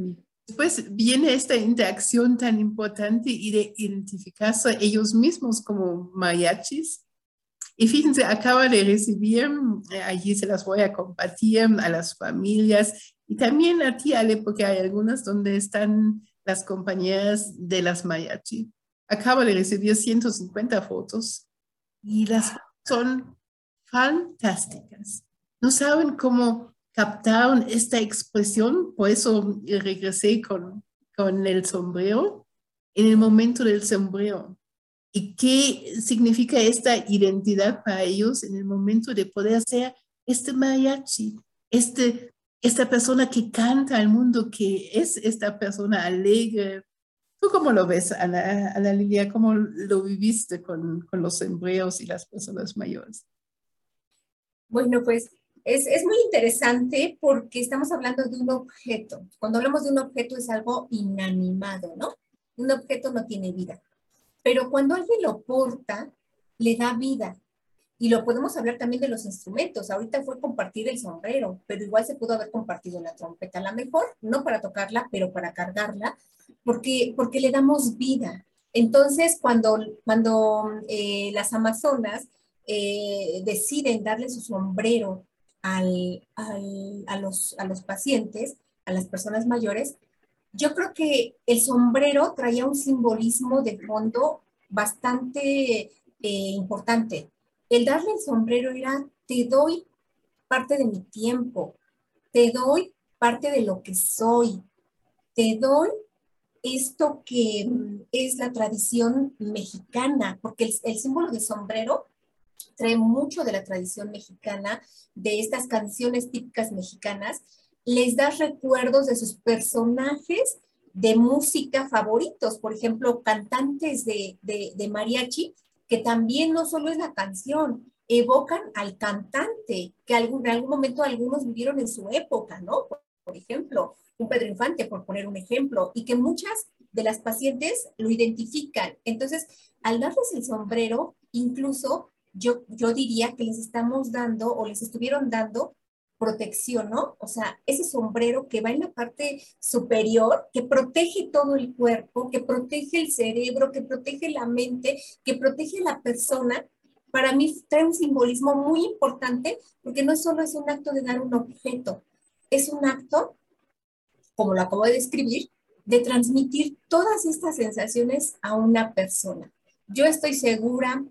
después viene esta interacción tan importante y de identificarse ellos mismos como mariachis y fíjense, acaba de recibir, eh, allí se las voy a compartir a las familias y también a ti, Ale, porque hay algunas donde están las compañeras de las mariachi. Acaba de recibir 150 fotos y las son fantásticas. No saben cómo captaron esta expresión, por eso regresé con, con el sombrero, en el momento del sombrero y qué significa esta identidad para ellos en el momento de poder hacer este mariachi, este, esta persona que canta al mundo, que es esta persona alegre. ¿Tú cómo lo ves, Ana, Ana Lilia? ¿Cómo lo viviste con, con los sombreros y las personas mayores? Bueno, pues es, es, muy interesante porque estamos hablando de un objeto. Cuando hablamos de un objeto es algo inanimado, ¿no? Un objeto no tiene vida. Pero cuando alguien lo porta, le da vida. Y lo podemos hablar también de los instrumentos. Ahorita fue compartir el sombrero, pero igual se pudo haber compartido la trompeta. A lo mejor, no para tocarla, pero para cargarla, porque, porque le damos vida. Entonces, cuando, cuando eh, las amazonas eh, deciden darle su sombrero al, al, a, los, a los pacientes, a las personas mayores, yo creo que el sombrero traía un simbolismo de fondo bastante eh, importante. El darle el sombrero era, te doy parte de mi tiempo, te doy parte de lo que soy, te doy esto que mm, es la tradición mexicana, porque el, el símbolo de sombrero trae mucho de la tradición mexicana, de estas canciones típicas mexicanas, les das recuerdos de sus personajes de música favoritos, por ejemplo, cantantes de, mariachi, que también no solo es la canción, evocan al cantante, que algún, en algún momento algunos vivieron en su época, ¿no? Por, ejemplo, un Pedro Infante, por poner un ejemplo, y que muchas de las pacientes lo identifican. Entonces, al darles el sombrero, incluso yo, yo diría que les estamos dando o les estuvieron dando protección, ¿no? O sea, ese sombrero que va en la parte superior, que protege todo el cuerpo, que protege el cerebro, que protege la mente, que protege a la persona, para mí trae un simbolismo muy importante porque no solo es un acto de dar un objeto, es un acto, como lo acabo de describir, de transmitir todas estas sensaciones a una persona. Yo estoy segura,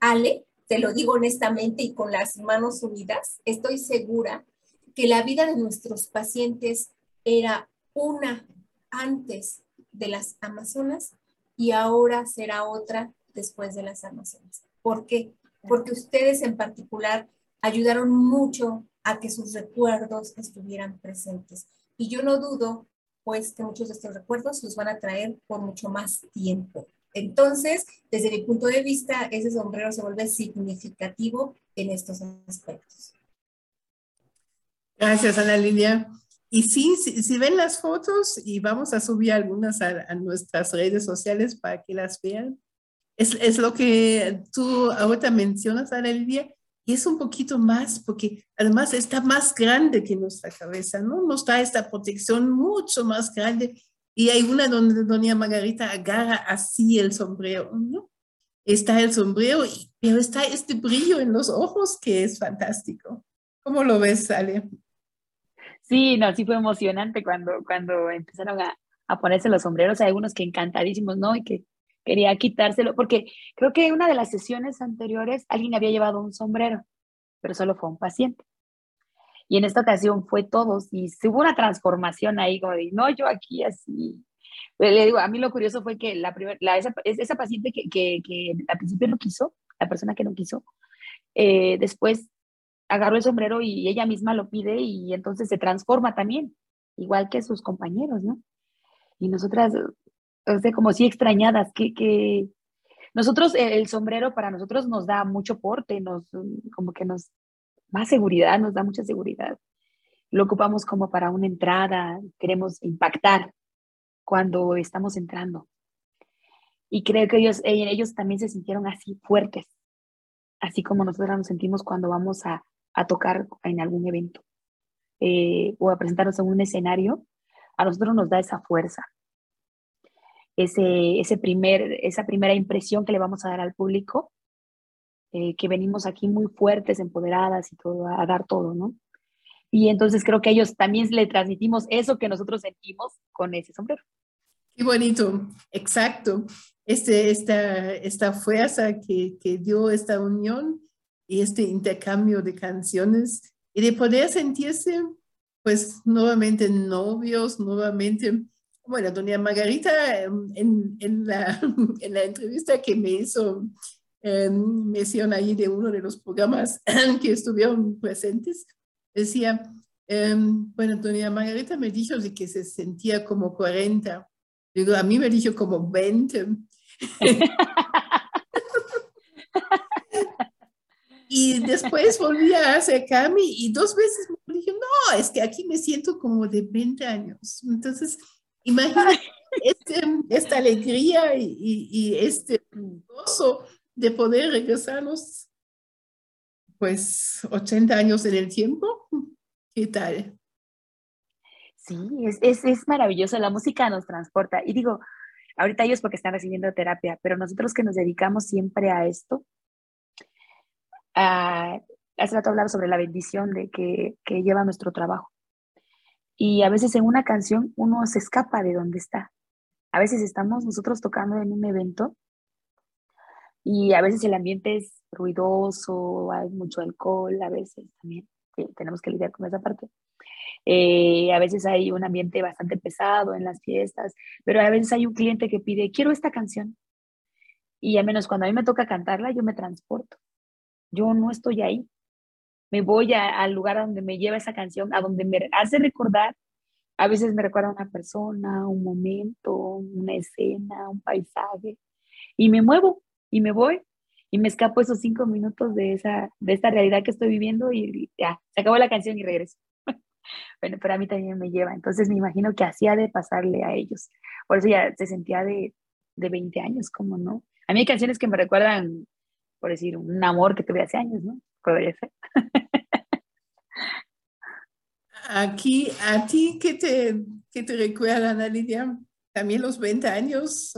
Ale, te lo digo honestamente y con las manos unidas, estoy segura que la vida de nuestros pacientes era una antes de las Amazonas y ahora será otra después de las Amazonas. ¿Por qué? Porque ustedes en particular ayudaron mucho a que sus recuerdos estuvieran presentes. Y yo no dudo, pues, que muchos de estos recuerdos los van a traer por mucho más tiempo. Entonces, desde mi punto de vista, ese sombrero se vuelve significativo en estos aspectos. Gracias, Ana Lidia. Y sí, si, ven las fotos, y vamos a subir algunas a, nuestras redes sociales para que las vean, es, es, lo que tú ahorita mencionas, Ana Lidia, y es un poquito más, porque además está más grande que nuestra cabeza, ¿no? Nos da esta protección mucho más grande y hay una donde doña Margarita agarra así el sombrero, ¿no? Está el sombrero, pero está este brillo en los ojos que es fantástico. ¿Cómo lo ves, Ale? Sí, no, sí fue emocionante cuando, cuando empezaron a, a ponerse los sombreros. Hay algunos que encantadísimos, ¿no? Y que quería quitárselo, porque creo que en una de las sesiones anteriores alguien había llevado un sombrero, pero solo fue un paciente. Y en esta ocasión fue todos y hubo una transformación ahí, como de, no, yo aquí así. Le digo, a mí lo curioso fue que la, la esa, esa, paciente que, que, que, al principio no quiso, la persona que no quiso, eh, después agarró el sombrero y ella misma lo pide y entonces se transforma también, igual que sus compañeros, ¿no? Y nosotras, o sea, como si extrañadas, que, que nosotros, el sombrero para nosotros nos da mucho porte, nos, como que nos más seguridad, nos da mucha seguridad. Lo ocupamos como para una entrada, queremos impactar cuando estamos entrando. Y creo que ellos, eh, ellos también se sintieron así fuertes, así como nosotros nos sentimos cuando vamos a, a tocar en algún evento eh, o a presentarnos en un escenario, a nosotros nos da esa fuerza, ese, ese primer, esa primera impresión que le vamos a dar al público eh, que venimos aquí muy fuertes, empoderadas y todo, a, dar todo, ¿no? Y entonces creo que ellos también le transmitimos eso que nosotros sentimos con ese sombrero. Qué bonito, exacto. Este, esta, esta fuerza que, que dio esta unión y este intercambio de canciones y de poder sentirse pues nuevamente novios, nuevamente, bueno, doña Margarita en, en, la, en la entrevista que me hizo mención ahí de uno de los programas que estuvieron presentes, decía, em, bueno, doña Margarita me dijo de que se sentía como 40. Digo, a mí me dijo como 20. y después volví a acercarme y dos veces me dije, no, es que aquí me siento como de 20 años. Entonces, imagínate este, esta alegría y, y, y este gozo de poder regresarnos pues 80 años en el tiempo. ¿Qué tal? Sí, es, es, maravilloso, la música nos transporta. Y digo, ahorita ellos porque están recibiendo terapia, pero nosotros que nos dedicamos siempre a esto, hace rato hablaba sobre la bendición de que, que lleva nuestro trabajo. Y a veces en una canción uno se escapa de donde está. A veces estamos nosotros tocando en un evento y a veces el ambiente es ruidoso, hay mucho alcohol, a veces también tenemos que lidiar con esa parte. Eh, a veces hay un ambiente bastante pesado en las fiestas, pero a veces hay un cliente que pide, quiero esta canción. Y al menos cuando a mí me toca cantarla, yo me transporto. Yo no estoy ahí. Me voy al lugar a donde me lleva esa canción, a donde me hace recordar. A veces me recuerda una persona, un momento, una escena, un paisaje. Y me muevo y me voy y me escapo esos cinco minutos de, esa, de esta realidad que estoy viviendo y ya, se acabó la canción y regreso. bueno, pero a mí también me lleva, entonces me imagino que hacía de pasarle a ellos. Por eso ya se sentía de, de 20 años, como no. A mí hay canciones que me recuerdan, por decir, un amor que tuve hace años, ¿no? Podría ser. Aquí, ¿a ti qué te, qué te recuerda, Ana Lidia? ¿También los 20 años?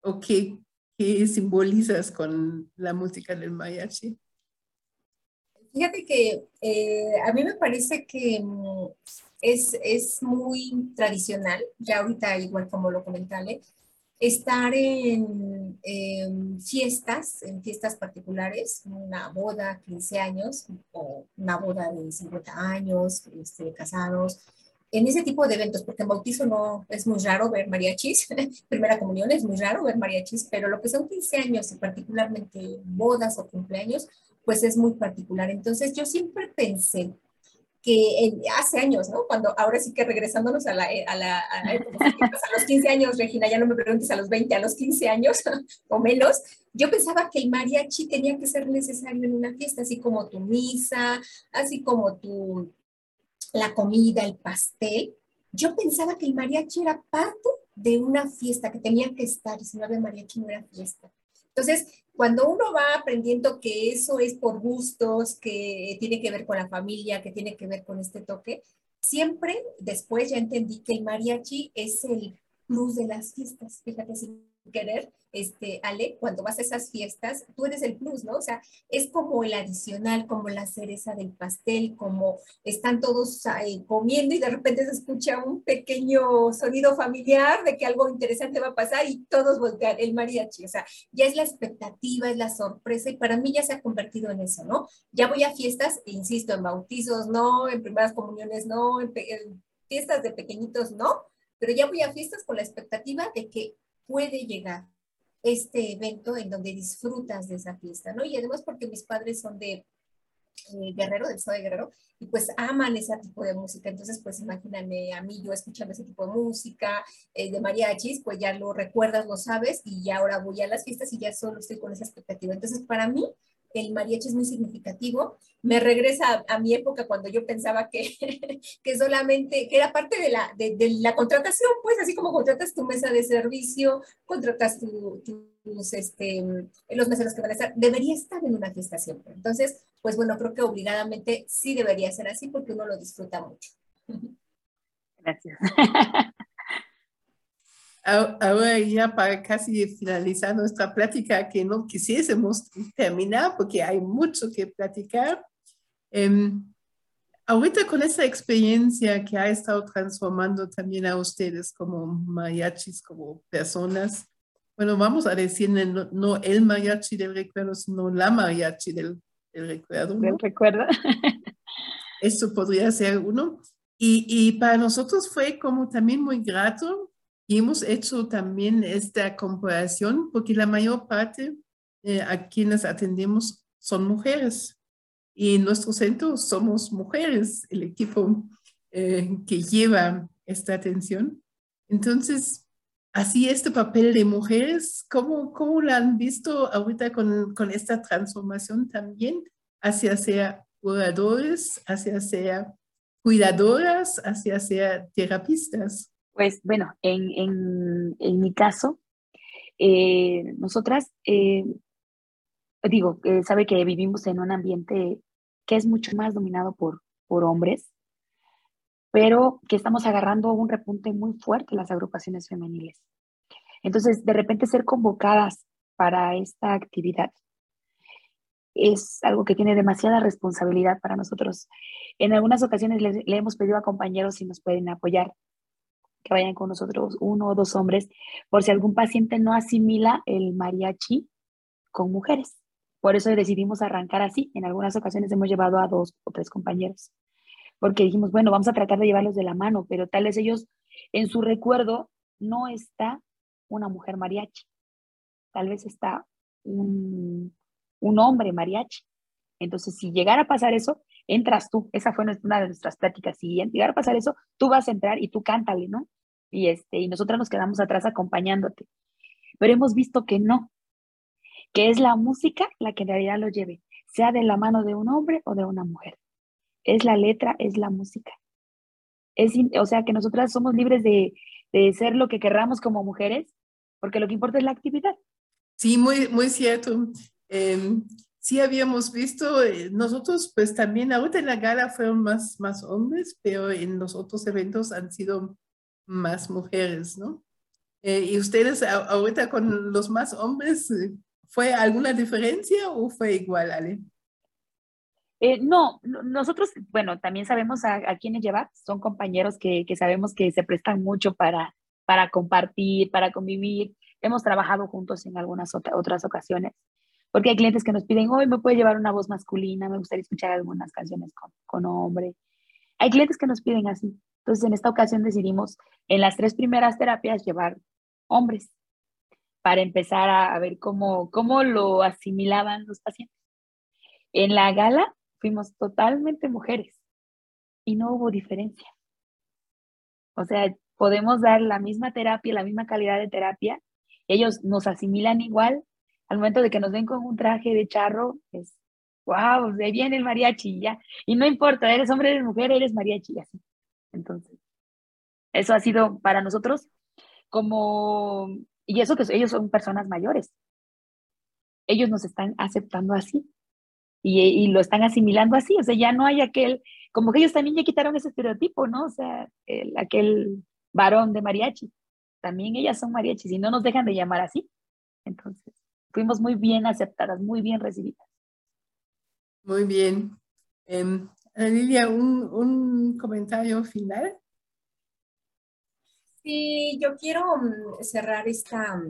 ¿O qué, qué simbolizas con la música del mariachi? Fíjate que eh, a mí me parece que mm, es, es, muy tradicional, ya ahorita igual como lo comenté, estar en, fiestas, en fiestas particulares, una boda, 15 años, o una boda de 50 años, este, casados, en ese tipo de eventos, porque en bautizo no es muy raro ver mariachis, primera comunión es muy raro ver mariachis, pero lo que son 15 años y particularmente bodas o cumpleaños, pues es muy particular. Entonces yo siempre pensé que hace años, ¿no? Cuando ahora sí que regresándonos a la, a la, a, los 15 años, Regina, ya no me preguntes a los 20, a los 15 años o menos, yo pensaba que el mariachi tenía que ser necesario en una fiesta, así como tu misa, así como tu, la comida, el pastel. Yo pensaba que el mariachi era parte de una fiesta, que tenía que estar, si no había mariachi no era fiesta. Entonces, cuando uno va aprendiendo que eso es por gustos, que tiene que ver con la familia, que tiene que ver con este toque, siempre después ya entendí que el mariachi es el plus de las fiestas. Fíjate, sin querer, este, Ale, cuando vas a esas fiestas, tú eres el plus, ¿no? O sea, es como el adicional, como la cereza del pastel, como están todos comiendo y de repente se escucha un pequeño sonido familiar de que algo interesante va a pasar y todos voltean el mariachi. O sea, ya es la expectativa, es la sorpresa y para mí ya se ha convertido en eso, ¿no? Ya voy a fiestas, e insisto, en bautizos no, en primeras comuniones no, en fiestas de pequeñitos no, pero ya voy a fiestas con la expectativa de que puede llegar este evento en donde disfrutas de esa fiesta, ¿no? Y además porque mis padres son de eh, Guerrero, del estado de Guerrero, y pues aman ese tipo de música. Entonces, pues imagíname a mí yo escuchando ese tipo de música, eh, de mariachis, pues ya lo recuerdas, lo sabes, y ya ahora voy a las fiestas y ya solo estoy con esa expectativa. Entonces, para mí, el mariachi es muy significativo. Me regresa a, mi época cuando yo pensaba que, que solamente, que era parte de la, de, la contratación, pues así como contratas tu mesa de servicio, contratas tu, tus, este, los meseros que van a estar, debería estar en una fiesta siempre. Entonces, pues bueno, creo que obligadamente sí debería ser así porque uno lo disfruta mucho. Gracias. Ahora ya para casi finalizar nuestra plática, que no quisiésemos terminar porque hay mucho que platicar. Em, ahorita con esa experiencia que ha estado transformando también a ustedes como mariachis, como personas, bueno, vamos a decir no, el mariachi del recuerdo, sino la mariachi del, recuerdo. Del recuerdo. Eso podría ser uno. Y, y para nosotros fue como también muy grato y hemos hecho también esta comparación porque la mayor parte eh, a quienes atendemos son mujeres. Y en nuestro centro somos mujeres, el equipo eh, que lleva esta atención. Entonces, así este papel de mujeres, ¿cómo, cómo lo han visto ahorita con, con esta transformación también hacia ser curadores, hacia ser cuidadoras, hacia ser terapistas? Pues bueno, en, mi caso, eh, nosotras, eh, digo, eh, sabe que vivimos en un ambiente que es mucho más dominado por, por hombres, pero que estamos agarrando un repunte muy fuerte en las agrupaciones femeniles. Entonces, de repente ser convocadas para esta actividad es algo que tiene demasiada responsabilidad para nosotros. En algunas ocasiones le hemos pedido a compañeros si nos pueden apoyar que vayan con nosotros uno o dos hombres, por si algún paciente no asimila el mariachi con mujeres. Por eso decidimos arrancar así. En algunas ocasiones hemos llevado a dos o tres compañeros, porque dijimos, bueno, vamos a tratar de llevarlos de la mano, pero tal vez ellos en su recuerdo no está una mujer mariachi, tal vez está un, un hombre mariachi. Entonces, si llegara a pasar eso, entras tú. Esa fue una de nuestras pláticas. Si llegara a pasar eso, tú vas a entrar y tú cántale, ¿no? Y, este, y nosotras nos quedamos atrás acompañándote. Pero hemos visto que no, que es la música la que en realidad lo lleve, sea de la mano de un hombre o de una mujer. Es la letra, es la música. Es, o sea, que nosotras somos libres de, de ser lo que querramos como mujeres, porque lo que importa es la actividad. Sí, muy, muy cierto. Em, sí habíamos visto, eh, nosotros pues también, ahorita en la gala fueron más, más hombres, pero en los otros eventos han sido más mujeres, ¿no? Eh, ¿Y ustedes ahorita con los más hombres, eh, fue alguna diferencia o fue igual, Ale? no, nosotros, bueno, también sabemos a, a llevar, son compañeros que, que, sabemos que se prestan mucho para, para compartir, para convivir. Hemos trabajado juntos en algunas otras ocasiones porque hay clientes que nos piden, hoy me puede llevar una voz masculina, me gustaría escuchar algunas canciones con, con hombre. Hay clientes que nos piden así. Entonces, en esta ocasión decidimos en las tres primeras terapias llevar hombres para empezar a, ver cómo, cómo lo asimilaban los pacientes. En la gala fuimos totalmente mujeres y no hubo diferencia. O sea, podemos dar la misma terapia, la misma calidad de terapia, ellos nos asimilan igual al momento de que nos ven con un traje de charro, es, wow, de viene el mariachi, ya. Y no importa, eres hombre, eres mujer, eres mariachi, así. Entonces, eso ha sido para nosotros como, y eso que ellos son personas mayores. Ellos nos están aceptando así y, lo están asimilando así, o sea, ya no hay aquel, como que ellos también ya quitaron ese estereotipo, ¿no? O sea, el, aquel varón de mariachi. También ellas son mariachis y no nos dejan de llamar así. Entonces, fuimos muy bien aceptadas, muy bien recibidas. Muy bien. Eh, Lilia, ¿un, comentario final. Sí, yo quiero mm, cerrar esta,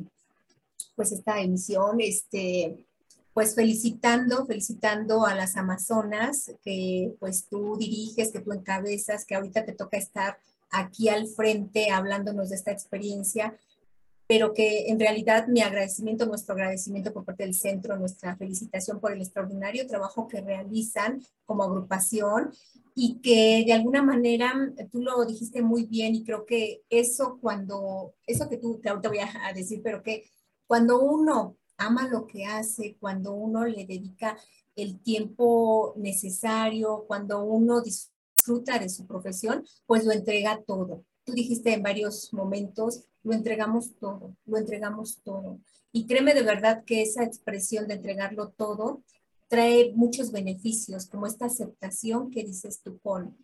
pues esta emisión, este, pues felicitando, felicitando a las Amazonas que pues tú diriges, que tú encabezas, que ahorita te toca estar aquí al frente hablándonos de esta experiencia pero que en realidad mi agradecimiento, nuestro agradecimiento por parte del centro, nuestra felicitación por el extraordinario trabajo que realizan como agrupación y que de alguna manera, tú lo dijiste muy bien y creo que eso cuando, eso que tú, te voy a decir, pero que cuando uno ama lo que hace, cuando uno le dedica el tiempo necesario, cuando uno disfruta de su profesión, pues lo entrega todo. Tú dijiste en varios momentos, lo entregamos todo, lo entregamos todo. Y créeme de verdad que esa expresión de entregarlo todo trae muchos beneficios, como esta aceptación que dices tú con,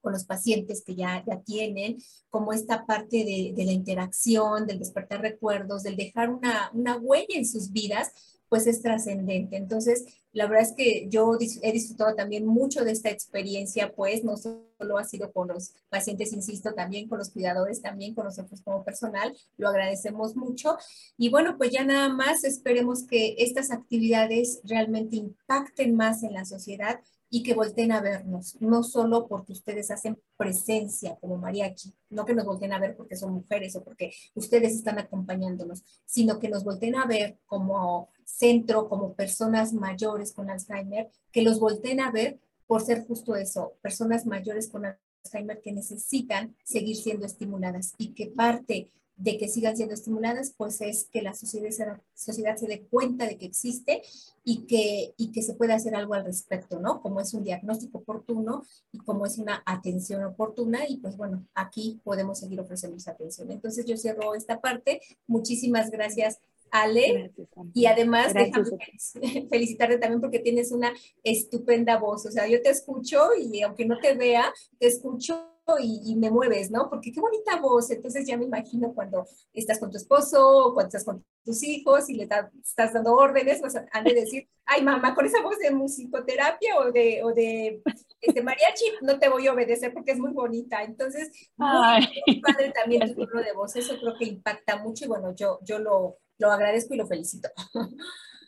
con los pacientes que ya, ya tienen, como esta parte de, de la interacción, del despertar recuerdos, del dejar una, una huella en sus vidas, pues es trascendente. Entonces, la verdad es que yo he disfrutado también mucho de esta experiencia, pues no solo ha sido con los pacientes, insisto, también con los cuidadores, también con nosotros como personal, lo agradecemos mucho. Y bueno, pues ya nada más esperemos que estas actividades realmente impacten más en la sociedad y que volteen a vernos, no solo porque ustedes hacen presencia como mariachi, no que nos volteen a ver porque son mujeres o porque ustedes están acompañándonos, sino que nos volteen a ver como centro, como personas mayores con Alzheimer, que los volteen a ver por ser justo eso, personas mayores con Alzheimer que necesitan seguir siendo estimuladas y que parte de que sigan siendo estimuladas, pues es que la sociedad, sociedad se dé cuenta de que existe y que, y que se puede hacer algo al respecto, ¿no? Como es un diagnóstico oportuno y como es una atención oportuna y pues bueno, aquí podemos seguir ofreciendo esa atención. Entonces yo cierro esta parte. Muchísimas gracias. Ale, y además déjame felicitarte también porque tienes una estupenda voz, o sea, yo te escucho y aunque no te vea, te escucho y, me mueves, ¿no? Porque qué bonita voz. Entonces ya me imagino cuando estás con tu esposo o cuando estás con tus hijos y le estás dando órdenes, pues han de decir, ay mamá, con esa voz de musicoterapia o de, o de este, mariachi, no te voy a obedecer porque es muy bonita. Entonces, muy, padre también tu tono de voz. Eso creo que impacta mucho y bueno, yo, yo lo, lo agradezco y lo felicito.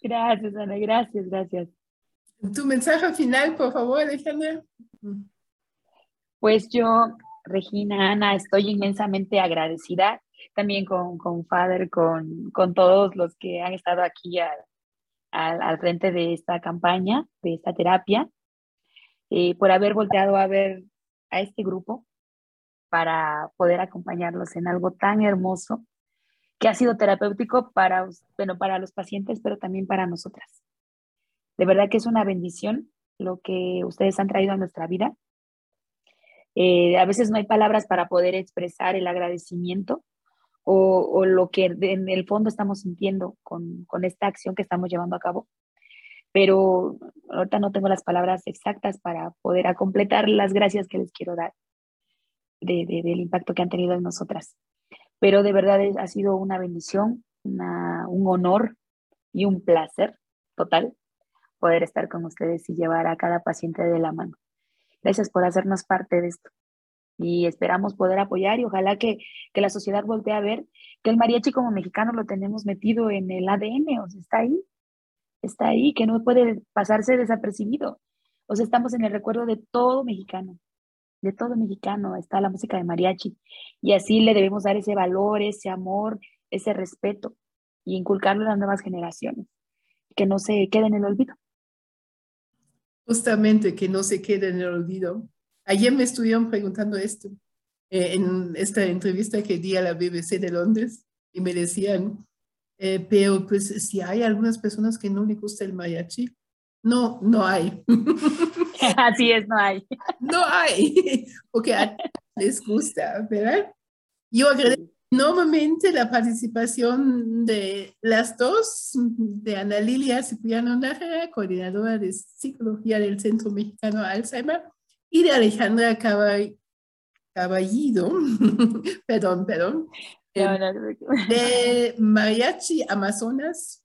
Gracias, Ana, gracias, gracias. Tu mensaje final, por favor, Alejandra. Pues yo, Regina, Ana, estoy inmensamente agradecida también con, con Father, con, con todos los que han estado aquí al, frente de esta campaña, de esta terapia, eh, por haber volteado a ver a este grupo para poder acompañarlos en algo tan hermoso que ha sido terapéutico para, para los pacientes, pero también para nosotras. De verdad que es una bendición lo que ustedes han traído a nuestra vida eh, a veces no hay palabras para poder expresar el agradecimiento o, lo que en el fondo estamos sintiendo con, esta acción que estamos llevando a cabo. pero ahorita no tengo las palabras exactas para poder completar las gracias que les quiero dar del impacto que han tenido en nosotras. Pero de verdad ha sido una bendición, un honor y un placer total poder estar con ustedes y llevar a cada paciente de la mano. Gracias por hacernos parte de esto. Y esperamos poder apoyar y ojalá que, que la sociedad voltee a ver que el mariachi como mexicano lo tenemos metido en el ADN, o sea, está ahí, está ahí, que no puede pasarse desapercibido. O sea, estamos en el recuerdo de todo mexicano, de todo mexicano está la música de mariachi. Y así le debemos dar ese valor, ese amor, ese respeto y inculcarlo a las nuevas generaciones, que no se quede en el olvido. Justamente, que no se quede en el olvido. Ayer me estuvieron preguntando esto eh, en esta entrevista que di a la BBC de Londres y me decían, eh, pero pues si hay algunas personas que no les gusta el mariachi, no, no hay. Así es, no hay. No hay, porque a les gusta, ¿verdad? Yo agradezco enormemente la participación de las dos, de Ana Lilia Cipriano Nájera, coordinadora de psicología del Centro Mexicano Alzheimer, y de Alejandra Caballido, perdón, perdón, de Mariachi Amazonas.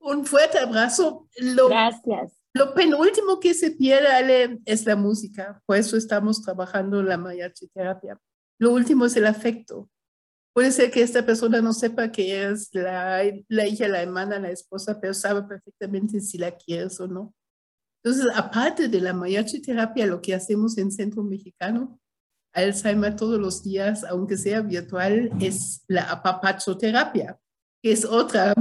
Un fuerte abrazo. Gracias. Lo penúltimo que se pierde es la música, por eso estamos trabajando la mariachi terapia. Lo último es el afecto. Puede ser que esta persona no sepa que es la, la hija, la hermana, la esposa, pero sabe perfectamente si la quieres o no. Entonces, aparte de la mariachi terapia, lo que hacemos en Centro Mexicano, Alzheimer todos los días, aunque sea virtual, es la apapachoterapia, que es otra,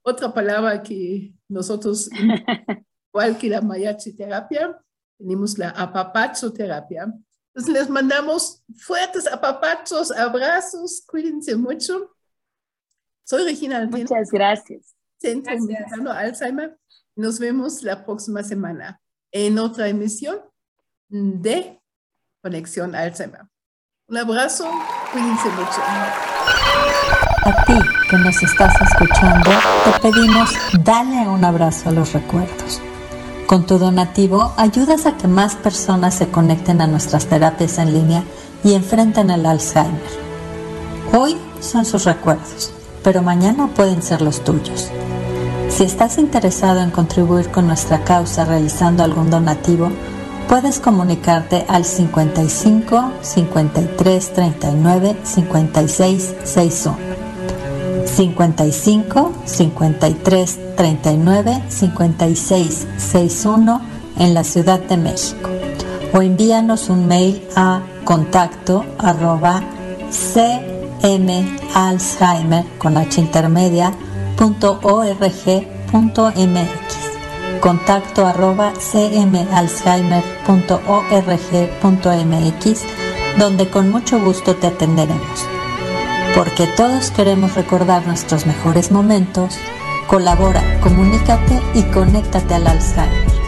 otra palabra que nosotros igual que la mariachi terapia, tenemos la apapachoterapia. Entonces les mandamos fuertes apapachos, abrazos, cuídense mucho. Soy Regina Muchas gracias. Centro Mexicano Alzheimer. Nos vemos la próxima semana en otra emisión de Conexión Alzheimer. Un abrazo, cuídense mucho. A ti que nos estás escuchando, te pedimos dale un abrazo a los recuerdos. Con tu donativo ayudas a que más personas se conecten a nuestras terapias en línea y enfrenten el Alzheimer. Hoy son sus recuerdos, pero mañana pueden ser los tuyos. Si estás interesado en contribuir con nuestra causa realizando algún donativo, puedes comunicarte al 55 53 39 56 61. 55 53 39 56 61 en la Ciudad de México. O envíanos un mail a contacto arroba cmalzheimer con h intermedia punto org punto mx. Contacto arroba cmalzheimer punto org punto mx donde con mucho gusto te atenderemos porque todos queremos recordar nuestros mejores momentos, colabora, comunícate y conéctate al Alzheimer.